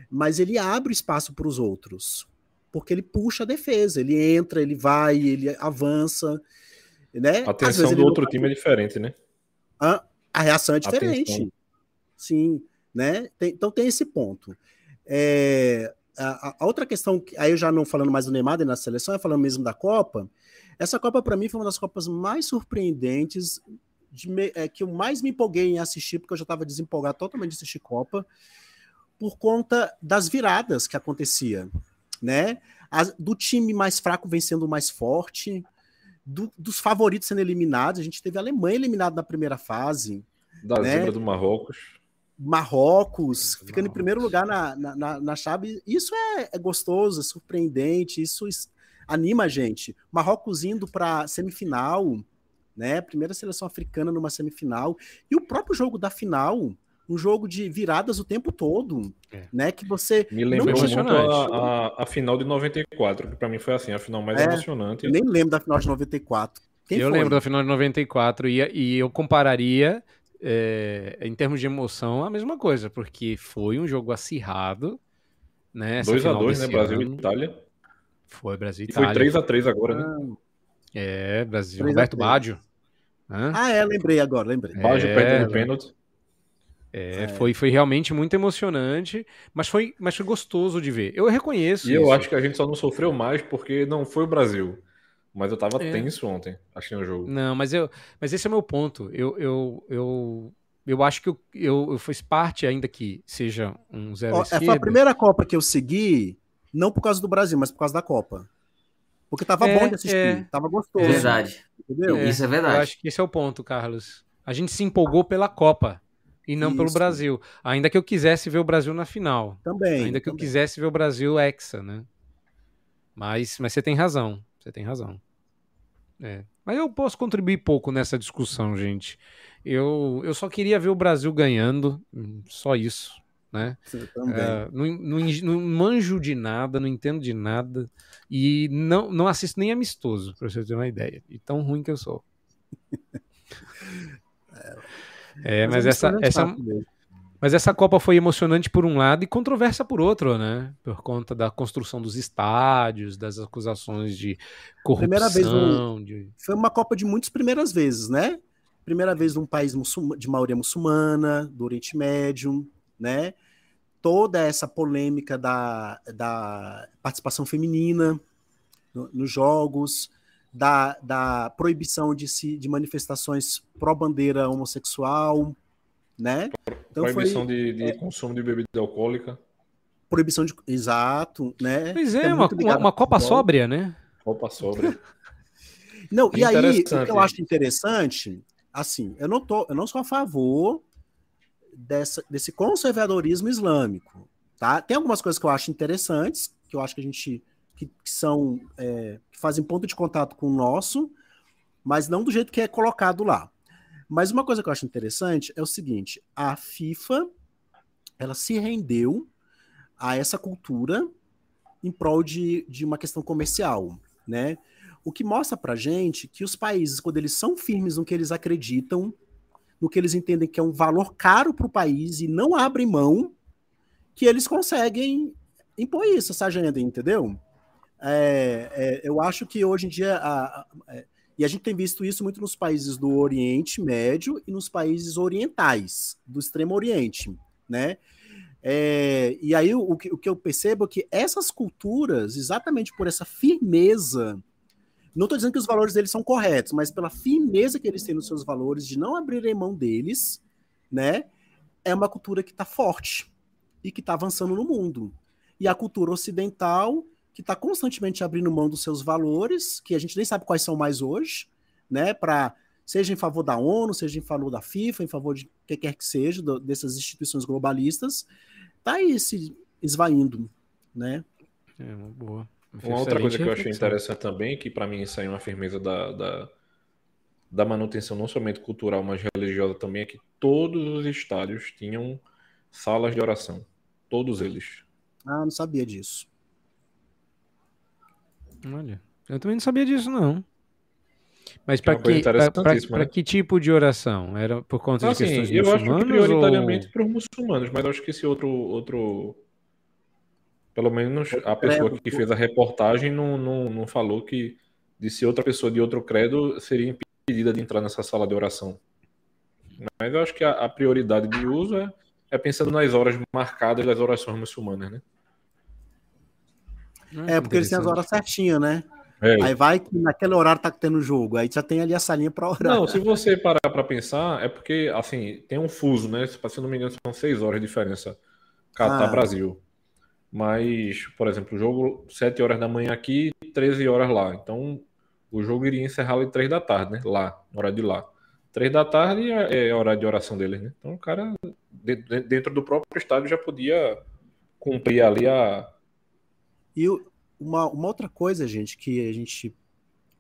mas ele abre espaço para os outros, porque ele puxa a defesa, ele entra, ele vai, ele avança, né? A atenção do outro time é diferente, né? A, a reação é diferente. Atenção. Sim, né? Tem, então tem esse ponto. É, a, a, outra questão, aí eu já não falando mais do Neymar e na seleção, é falando mesmo da Copa. Essa Copa, para mim, foi uma das Copas mais surpreendentes, me, é, que eu mais me empolguei em assistir, porque eu já estava desempolgado totalmente de assistir Copa, por conta das viradas que acontecia, né? A, do time mais fraco vencendo o mais forte, do, dos favoritos sendo eliminados. A gente teve a Alemanha eliminada na primeira fase. Da né? zebra do Marrocos. Marrocos, ficando em primeiro lugar na, na, na chave. Isso é, é, gostoso, é surpreendente, isso anima a gente. Marrocos indo para semifinal, né? Primeira seleção africana numa semifinal. E o próprio jogo da final, um jogo de viradas o tempo todo, é. né? Que você. Me lembrou muito a, a, a, final de 94, que para mim foi assim, a final mais é, emocionante. Eu nem lembro da final de 94. Quem eu foi? lembro da final de 94 e, e eu compararia é, em termos de emoção, a mesma coisa, porque foi um jogo acirrado. Né, 2x2, né? Brasil e Itália. Foi Brasil e Itália. Foi 3x3 agora, né? É, Brasil. Roberto Baggio. Ah, é, lembrei agora, lembrei. Baggio é, perdendo pênalti. É, é, Foi, foi realmente muito emocionante, mas foi, mas foi gostoso de ver. Eu reconheço. E isso. eu acho que a gente só não sofreu mais porque não foi o Brasil. Mas eu tava é. tenso ontem, achei o jogo. Não, mas, eu, mas esse é o meu ponto. Eu, eu, eu, eu acho que eu, eu, eu fiz parte, ainda que seja um zero Ó, Foi a primeira Copa que eu segui, não por causa do Brasil, mas por causa da Copa. Porque tava é, bom de assistir, é, tava gostoso. Verdade. Entendeu? É, Isso é verdade. Eu acho que esse é o ponto, Carlos. A gente se empolgou pela Copa e não Isso. pelo Brasil. Ainda que eu quisesse ver o Brasil na final. Também. Ainda que também. eu quisesse ver o Brasil hexa, né? Mas, mas você tem razão. Você tem razão. É. Mas eu posso contribuir pouco nessa discussão, gente. Eu, eu só queria ver o Brasil ganhando, só isso. Né? É, não, não, não, manjo de nada, não entendo de nada e não, não assisto nem amistoso, para você ter uma ideia. E tão ruim que eu sou. é, mas, mas essa, essa, mas essa Copa foi emocionante por um lado e controversa por outro, né? Por conta da construção dos estádios, das acusações de corrupção. Primeira vez no... de... Foi uma Copa de muitas primeiras vezes, né? Primeira vez num país de maioria muçulmana, do Oriente Médio, né? Toda essa polêmica da, da participação feminina no, nos jogos, da, da proibição de, se, de manifestações pró-bandeira homossexual, né? Então proibição foi, de, de é, consumo de bebida alcoólica. Proibição de. Exato, né? Pois é, é uma, uma Copa sóbria, né? Copa sóbria. não, é e aí, o que eu acho interessante, assim, eu não, tô, eu não sou a favor dessa, desse conservadorismo islâmico. Tá? Tem algumas coisas que eu acho interessantes, que eu acho que a gente. Que, que são. É, que fazem ponto de contato com o nosso, mas não do jeito que é colocado lá. Mas uma coisa que eu acho interessante é o seguinte: a FIFA ela se rendeu a essa cultura em prol de, de uma questão comercial, né? O que mostra pra gente que os países, quando eles são firmes no que eles acreditam, no que eles entendem que é um valor caro para o país e não abrem mão, que eles conseguem impor isso, essa agenda, entendeu? É, é, eu acho que hoje em dia, a, a, é, e a gente tem visto isso muito nos países do Oriente Médio e nos países orientais, do Extremo Oriente, né? É, e aí o, o, que, eu percebo é que essas culturas, exatamente por essa firmeza não estou dizendo que os valores deles são corretos, mas pela firmeza que eles têm nos seus valores, de não abrirem mão deles, né? É uma cultura que está forte e que está avançando no mundo. E a cultura ocidental, que está constantemente abrindo mão dos seus valores, que a gente nem sabe quais são mais hoje, né? Para seja em favor da ONU, seja em favor da FIFA, em favor de que quer que seja, do, dessas instituições globalistas, tá aí se esvaindo, né? É uma boa. Uma outra coisa que eu achei interessante também, que para mim isso aí é uma firmeza da, da, da, manutenção não somente cultural, mas religiosa também, é que todos os estádios tinham salas de oração. Todos eles. Ah, não sabia disso. Olha, eu também não sabia disso, não. Mas para que, pra, né? que tipo de oração? Era por conta assim, de questões eu muçulmanas? Eu acho que prioritariamente ou... para os muçulmanos, mas acho que esse outro, outro pelo menos a pessoa que fez a reportagem não, não, não falou que de se outra pessoa de outro credo seria impedida de entrar nessa sala de oração. Mas eu acho que a, a prioridade de uso é, é, pensando nas horas marcadas das orações muçulmanas, né? É, porque eles têm as horas certinhas, né? É. Aí vai que naquele horário tá tendo jogo, aí já tem ali a salinha para orar. Não, se você parar para pensar, é porque, assim, tem um fuso, né? Se não me engano, são seis horas de diferença. Catar-Brasil. Ah. Mas, por exemplo, o jogo 7 horas da manhã aqui, 13 horas lá. Então, o jogo iria encerrar às 3 da tarde, né? Lá, hora de lá. 3 da tarde é, é hora de oração deles, né? Então, o cara, dentro do próprio estádio, já podia cumprir ali a. E uma, uma outra coisa, gente, que a gente.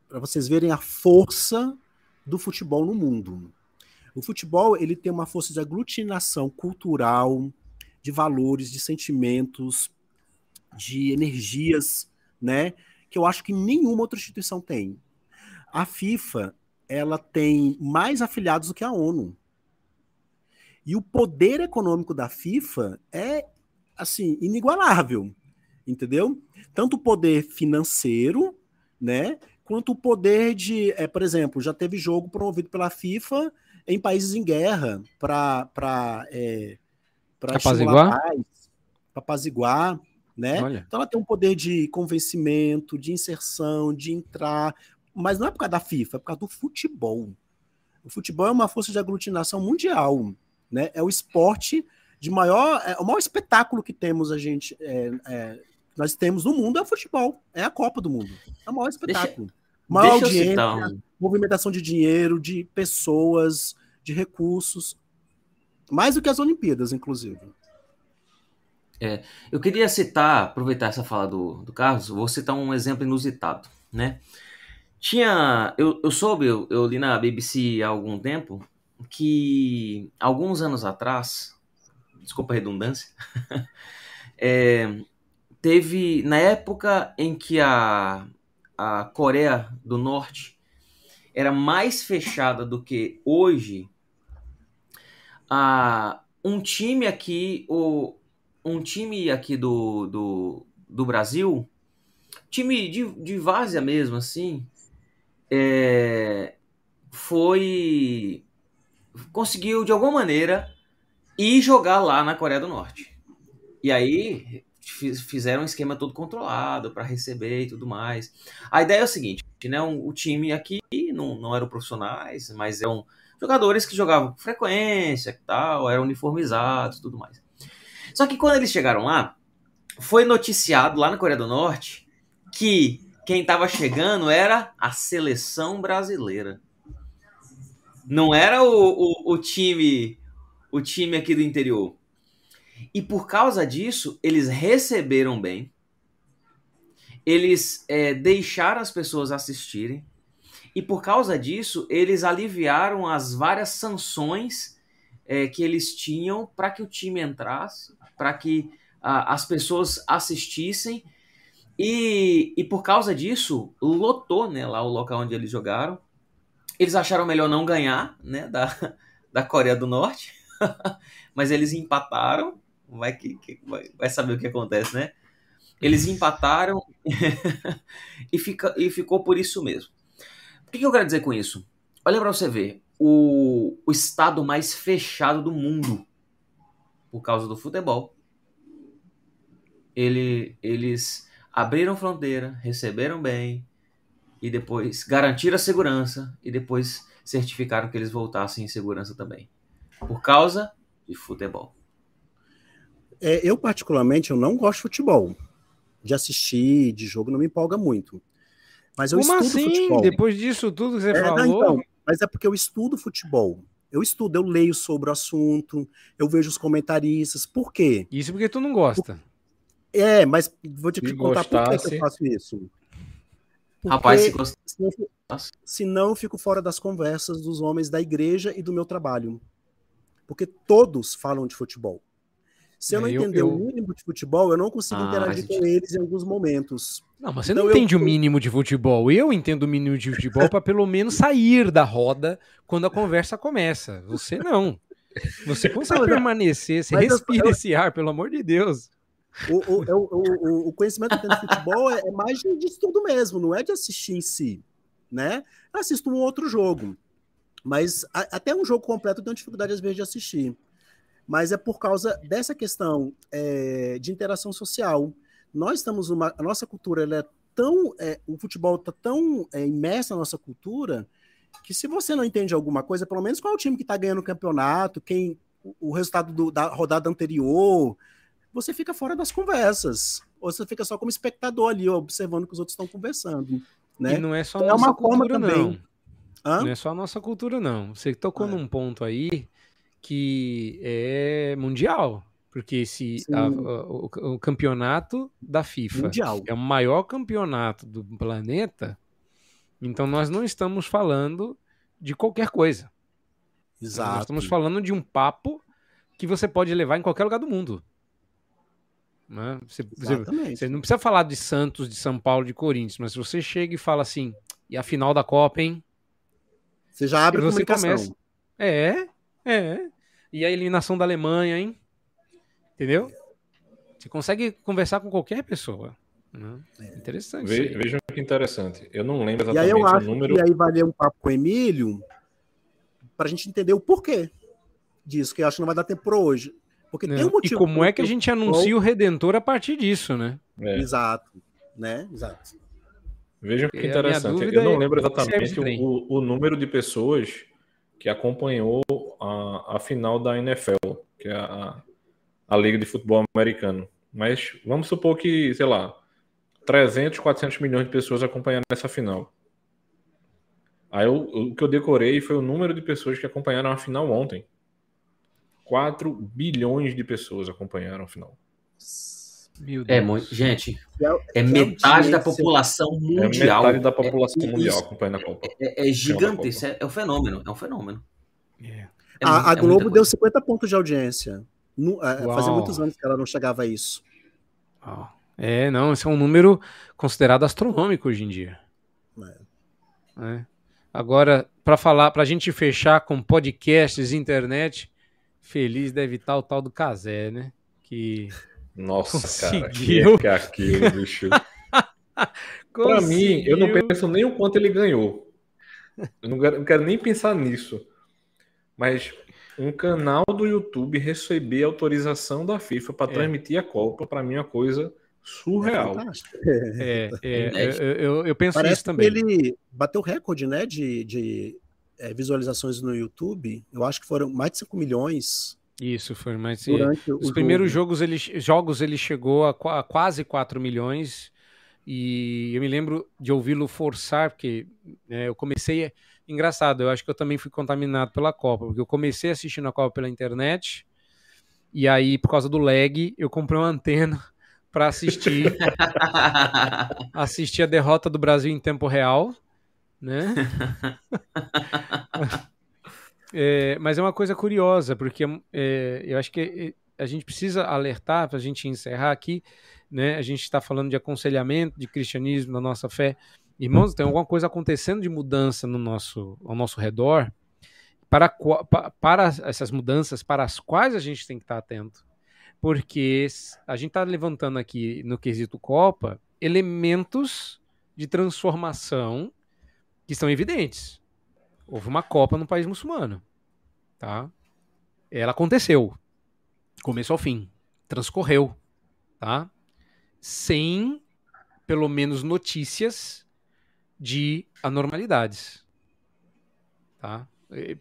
Para vocês verem a força do futebol no mundo. O futebol ele tem uma força de aglutinação cultural, de valores, de sentimentos, de energias, né? Que eu acho que nenhuma outra instituição tem. A FIFA, ela tem mais afiliados do que a ONU. E o poder econômico da FIFA é, assim, inigualável, entendeu? Tanto o poder financeiro, né? Quanto o poder de, é, por exemplo, já teve jogo promovido pela FIFA em países em guerra para é, para apaziguar, para apaziguar né? Olha. Então ela tem um poder de convencimento, de inserção, de entrar, mas não é por causa da FIFA, é por causa do futebol. O futebol é uma força de aglutinação mundial, né? É o esporte de maior, é o maior espetáculo que temos a gente, é, é, nós temos no mundo é o futebol, é a Copa do Mundo, é o maior espetáculo. Deixa, maior deixa audiência, movimentação de dinheiro, de pessoas, de recursos, mais do que as Olimpíadas, inclusive. É, eu queria citar, aproveitar essa fala do, do Carlos, vou citar um exemplo inusitado, né? Tinha, eu, eu soube, eu, eu li na BBC há algum tempo, que alguns anos atrás, desculpa a redundância, é, teve, na época em que a, a Coreia do Norte era mais fechada do que hoje, a, um time aqui, o, um time aqui do, do, do Brasil, time de, de várzea mesmo, assim, é, foi. conseguiu de alguma maneira ir jogar lá na Coreia do Norte. E aí fizeram um esquema todo controlado para receber e tudo mais. A ideia é o seguinte, né? Um, o time aqui não, não eram profissionais, mas eram jogadores que jogavam com frequência tal, eram uniformizados tudo mais. Só que quando eles chegaram lá, foi noticiado lá na Coreia do Norte que quem estava chegando era a seleção brasileira. Não era o, o, o, time o time aqui do interior. E por causa disso, eles receberam bem. Eles é, deixaram as pessoas assistirem. E por causa disso, eles aliviaram as várias sanções é, que eles tinham para que o time entrasse para que a, as pessoas assistissem e, e por causa disso lotou né, lá o local onde eles jogaram. Eles acharam melhor não ganhar né, da, da Coreia do Norte, mas eles empataram. Vai, que, que vai, vai saber o que acontece, né? Eles empataram e, fica, e ficou por isso mesmo. O que eu quero dizer com isso? Olha para você ver, o, o estado mais fechado do mundo por causa do futebol. Ele, eles abriram fronteira, receberam bem e depois garantiram a segurança e depois certificaram que eles voltassem em segurança também. Por causa de futebol. É, eu, particularmente, eu não gosto de futebol. De assistir, de jogo, não me empolga muito. Mas eu Como estudo assim? futebol. Depois disso tudo que você É, não, falou. então, mas é porque eu estudo futebol. Eu estudo, eu leio sobre o assunto, eu vejo os comentaristas. Por quê? Isso porque tu não gosta. É, mas vou te Se contar por que eu faço isso. Porque Rapaz, se gost... senão, eu fico- Nossa. senão eu fico fora das conversas dos homens da igreja e do meu trabalho. Porque todos falam de futebol. Se eu não É, eu- entender eu- o mínimo de futebol, eu não consigo Ah, interagir faz com eles em alguns momentos. Não, mas você Então não eu- entende o mínimo de futebol. Eu entendo o mínimo de futebol para pelo menos sair da roda quando a conversa começa. Você não. Você consegue Não, mas- permanecer, você eu- respira esse ar, pelo amor de Deus. O, o, é o- o- conhecimento que eu tenho de futebol é, é mais de, de estudo mesmo, não é de assistir em si. Né? Eu assisto um outro jogo. Mas a- até um jogo completo eu tenho dificuldade, às vezes, de assistir. Mas é por causa dessa questão é, de interação social. Nós estamos uma. A nossa cultura ela é tão. é, o futebol está tão é, imerso na nossa cultura que se você não entende alguma coisa, pelo menos qual é o time que está ganhando o campeonato, quem o, o resultado do- da rodada anterior, você fica fora das conversas. Ou você fica só como espectador ali, observando o que os outros estão conversando. Né? E não é só a Então, é nossa uma forma cultura, também. não. Hã? Não é só a nossa cultura, não. Você tocou É. num ponto aí que é mundial. Porque a- o, o campeonato da FIFA Mundial. é o maior campeonato do planeta, então nós não estamos falando de qualquer coisa. Nós Exato. estamos falando de um papo que você pode levar em qualquer lugar do mundo. Né? Você, você- você não precisa falar de Santos, de São Paulo, de Corinthians, mas se você chega e fala assim, e a final da Copa, hein? Você já abre Você comunicação. começa- É, é. E a eliminação da Alemanha, hein? Entendeu? Você consegue conversar com qualquer pessoa. né? Interessante. Ve-. Vejam que interessante. Eu não lembro E aí exatamente eu acho o número. que aí valer um papo com o Emílio para a gente entender o porquê disso, que eu acho que não vai dar tempo para hoje. Porque tem Não, um motivo. e como é que a gente anuncia o Redentor a partir disso, né? É, Exato. Né? Exato. vejam que E minha interessante. Eu não é lembro exatamente o, o número de pessoas que acompanhou a, a final da NFL, que é a, a Liga de Futebol Americano. Mas vamos supor que, sei lá, 300, 400 milhões de pessoas acompanharam essa final. Aí eu- o que eu decorei foi o número de pessoas que acompanharam a final ontem. 4 bilhões de pessoas acompanharam a final. Meu É Deus. muito. Gente, É, é é metade da população É mundial. metade da população É- mundial isso acompanhando a Copa. É, é gigante, Copa. isso é, é um fenômeno. É um fenômeno. É. É a, a é Globo deu coisa. 50 pontos de audiência. É, Uau. fazia muitos anos que ela não chegava a isso. Ó. É, não, esse é um número considerado astronômico hoje em dia. É. Agora, para falar, pra gente fechar com podcasts e internet, feliz deve estar o tal do Casé, né? Que Nossa, cara, que Conseguiu. é, que é aquilo, bicho. Pra mim, eu não penso nem o quanto ele ganhou. Eu não quero, não quero nem pensar nisso. Mas um canal do YouTube receber autorização da FIFA para É. transmitir a Copa, pra mim é uma coisa surreal. Fantástico. É, é, eu, eu- eu penso Parece isso também. ele bateu recorde, né, de, de é, visualizações no YouTube. Eu acho que foram mais de 5 milhões Isso, foi mais. durante Os primeiros jogo. jogos ele, jogos ele chegou a, a quase 4 milhões e eu me lembro de ouvi-lo forçar, porque né, eu comecei. Engraçado, eu acho que eu também fui contaminado pela Copa, porque eu comecei assistindo a Copa pela internet e aí, por causa do lag, eu comprei uma antena para assistir, assistir a derrota do Brasil em tempo real, né? É, mas é uma coisa curiosa, porque é, eu acho que a gente precisa alertar para a gente encerrar aqui, né? A gente está falando de aconselhamento, de cristianismo, da nossa fé. Irmãos, tem alguma coisa acontecendo de mudança no nosso, ao nosso redor, para, para essas mudanças para as quais a gente tem que estar atento. Porque a gente está levantando aqui no quesito Copa elementos de transformação que estão evidentes. Houve uma Copa no país muçulmano, tá? Ela aconteceu, começo ao fim, transcorreu, tá? Sem, pelo menos, notícias de anormalidades, tá?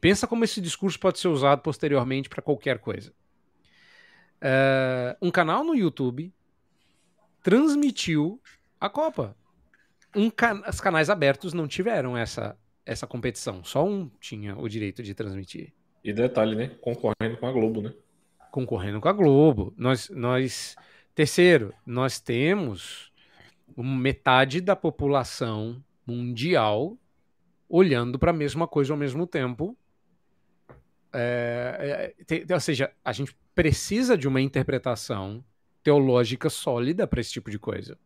Pensa como esse discurso pode ser usado posteriormente para qualquer coisa. Uh, um canal no YouTube transmitiu a Copa. Um can os canais abertos não tiveram essa, essa competição. Só um tinha o direito de transmitir. E detalhe, né? Concorrendo com a Globo, né? Concorrendo com a Globo. Nós, nós... Terceiro, nós temos metade da população mundial olhando para a mesma coisa ao mesmo tempo. É, é, te, ou seja, a gente precisa de uma interpretação teológica sólida para esse tipo de coisa.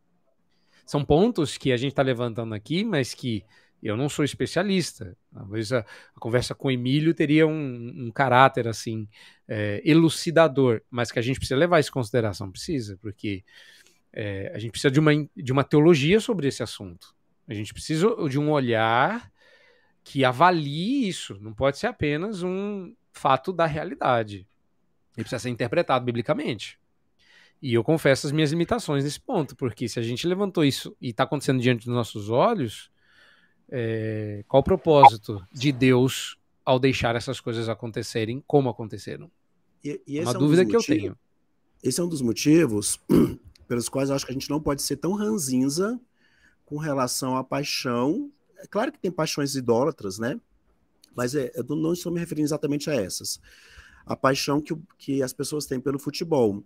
São pontos que a gente está levantando aqui, mas que eu não sou especialista. Talvez a, a conversa com o Emílio teria um, um caráter assim é, elucidador, mas que a gente precisa levar isso em consideração, precisa, porque é, a gente precisa de uma, de uma teologia sobre esse assunto. A gente precisa de um olhar que avalie isso. Não pode ser apenas um fato da realidade. Ele precisa ser interpretado biblicamente. E eu confesso as minhas limitações nesse ponto, porque se a gente levantou isso e está acontecendo diante dos nossos olhos, é, qual o propósito de Deus ao deixar essas coisas acontecerem como aconteceram? E, e Uma é um dúvida que motivos, eu tenho. Esse é um dos motivos pelos quais eu acho que a gente não pode ser tão ranzinza com relação à paixão. É claro que tem paixões idólatras, né? Mas é, eu não estou me referindo exatamente a essas. A paixão que, que as pessoas têm pelo futebol.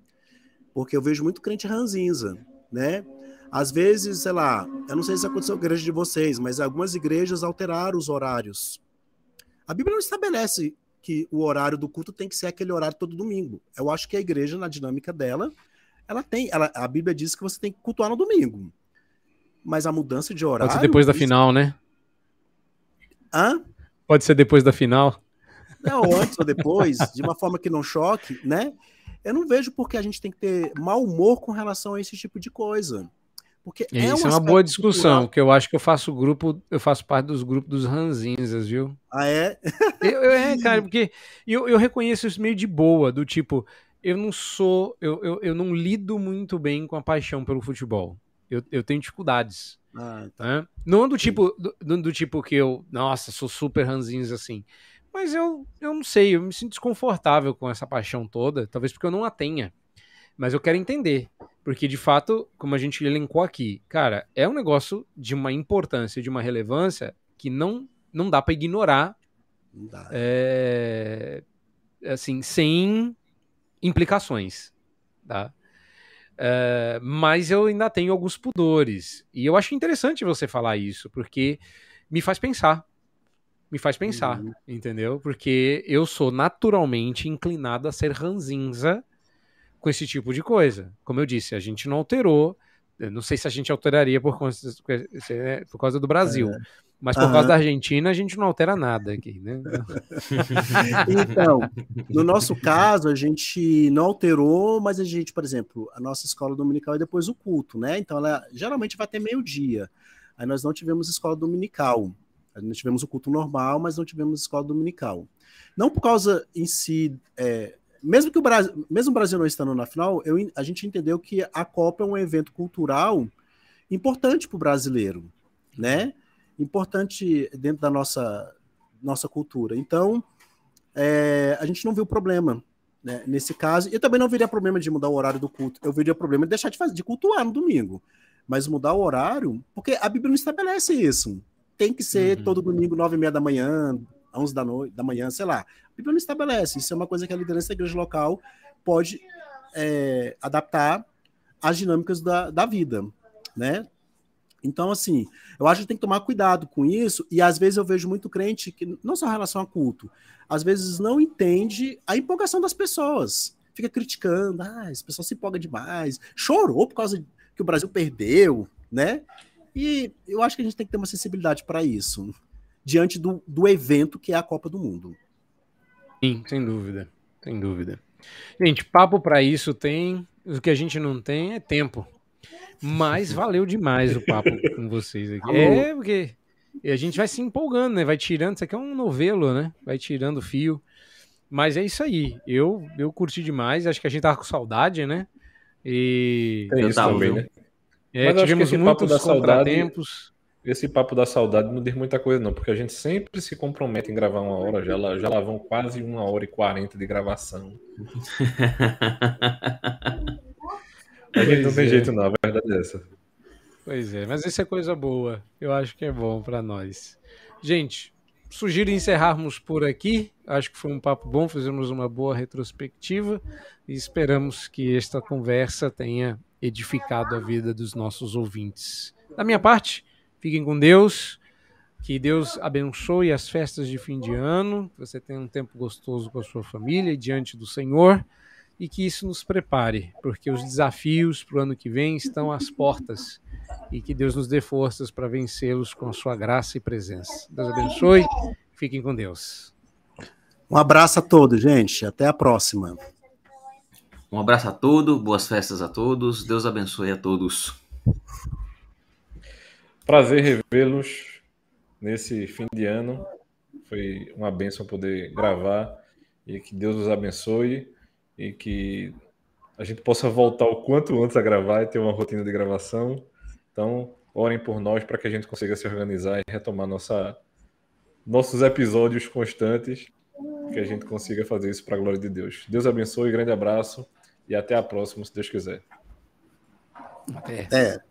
Porque eu vejo muito crente ranzinza, né? Às vezes, sei lá, eu não sei se aconteceu na igreja de vocês, mas algumas igrejas alteraram os horários. A Bíblia não estabelece que o horário do culto tem que ser aquele horário todo domingo. Eu acho que a igreja, na dinâmica dela, ela tem. Ela, a Bíblia diz que você tem que cultuar no domingo. Mas a mudança de horário. Pode ser depois da final, né? Hã? Pode ser depois da final. Não, antes ou depois, de uma forma que não choque, né? Eu não vejo porque a gente tem que ter mau humor com relação a esse tipo de coisa. Porque é, Isso é uma boa discussão, cultural. que eu acho que eu faço grupo, eu faço parte dos grupos dos ranzinzas, viu? Ah, é? eu, eu, é, cara, porque eu, eu reconheço isso meio de boa, do tipo, eu não sou, eu, eu, eu não lido muito bem com a paixão pelo futebol. Eu, eu tenho dificuldades. Ah, tá. né? Não do tipo, do, do, tipo que eu, nossa, sou super ranzinhos assim. Mas eu, eu não sei, eu me sinto desconfortável com essa paixão toda, talvez porque eu não a tenha. Mas eu quero entender. Porque, de fato, como a gente elencou aqui, cara, é um negócio de uma importância, de uma relevância que não, não dá para ignorar. Dá. É, assim, sem implicações. Tá? É, mas eu ainda tenho alguns pudores. E eu acho interessante você falar isso, porque me faz pensar. Me faz pensar, uhum. entendeu? Porque eu sou naturalmente inclinado a ser ranzinza com esse tipo de coisa. Como eu disse, a gente não alterou. não sei se a gente alteraria por, né, por causa do Brasil. É. Mas por causa da Argentina, a gente não altera nada aqui, né? então, no nosso caso, a gente não alterou, mas a gente, por exemplo, a nossa escola dominical é depois o culto, né? Então, ela geralmente vai ter meio-dia. Aí nós não tivemos escola dominical. Nós tivemos o culto normal, mas não tivemos escola dominical. Não por causa em si é, mesmo que o Brasil, mesmo o Brasil não estando na final, eu, a gente entendeu que a Copa é um evento cultural importante para o brasileiro, né? Importante dentro da nossa, nossa cultura. Então, é, a gente não viu problema né, nesse caso. Eu também não veria problema de mudar o horário do culto. Eu veria problema de deixar de, fazer, de cultuar no domingo. Mas mudar o horário, porque a Bíblia não estabelece isso. Tem que ser uhum. todo domingo, nove e meia da manhã, 11 da, noite, da manhã, sei lá. A Bíblia não estabelece. Isso é uma coisa que a liderança da igreja local pode é, adaptar às dinâmicas da, da vida, né? Então, assim, eu acho que tem que tomar cuidado com isso, e às vezes eu vejo muito crente que, não só em relação a culto, às vezes não entende a empolgação das pessoas. fica criticando, ah, esse pessoal se empolga demais, chorou por causa que o Brasil perdeu, né? E eu acho que a gente tem que ter uma sensibilidade para isso, diante do, do evento que é a Copa do Mundo. Sim, sem dúvida, sem dúvida. Gente, papo para isso tem, o que a gente não tem é tempo. Mas valeu demais o papo com vocês aqui. É, porque a gente vai se empolgando, né? Vai tirando, isso aqui é um novelo, né? Vai tirando fio. Mas é isso aí. Eu, eu curti demais. Acho que a gente tava com saudade, né? E. Isso também, né? É, Mas tivemos muitos da contratempos. Esse papo da saudade não diz muita coisa, não, porque a gente sempre se compromete em gravar uma hora, já, já lá vão quase uma hora e quarenta de gravação. a gente não tem é. jeito, não, a verdade é essa. Pois é, mas isso é coisa boa. Eu acho que é bom para nós. Gente, sugiro encerrarmos por aqui. Acho que foi um papo bom, fizemos uma boa retrospectiva e esperamos que esta conversa tenha edificado a vida dos nossos ouvintes. Da minha parte, fiquem com Deus. Que Deus abençoe as festas de fim de ano, que você tenha um tempo gostoso com a sua família e diante do Senhor, e que isso nos prepare, porque os desafios para o ano que vem estão às portas, e que Deus nos dê forças para vencê-los com a sua graça e presença. Deus abençoe, fiquem com Deus. Um abraço a todos, gente. Até a próxima. Um abraço a todos, boas festas a todos, Deus abençoe a todos. Prazer revê-los nesse fim de ano. Foi uma bênção poder gravar e que Deus os abençoe e que a gente possa voltar o quanto antes a gravar e ter uma rotina de gravação. Então, orem por nós para que a gente consiga se organizar e retomar nossa, nossos episódios constantes, que a gente consiga fazer isso para a glória de Deus. Deus abençoe, grande abraço e até a próxima, se Deus quiser. Até. É.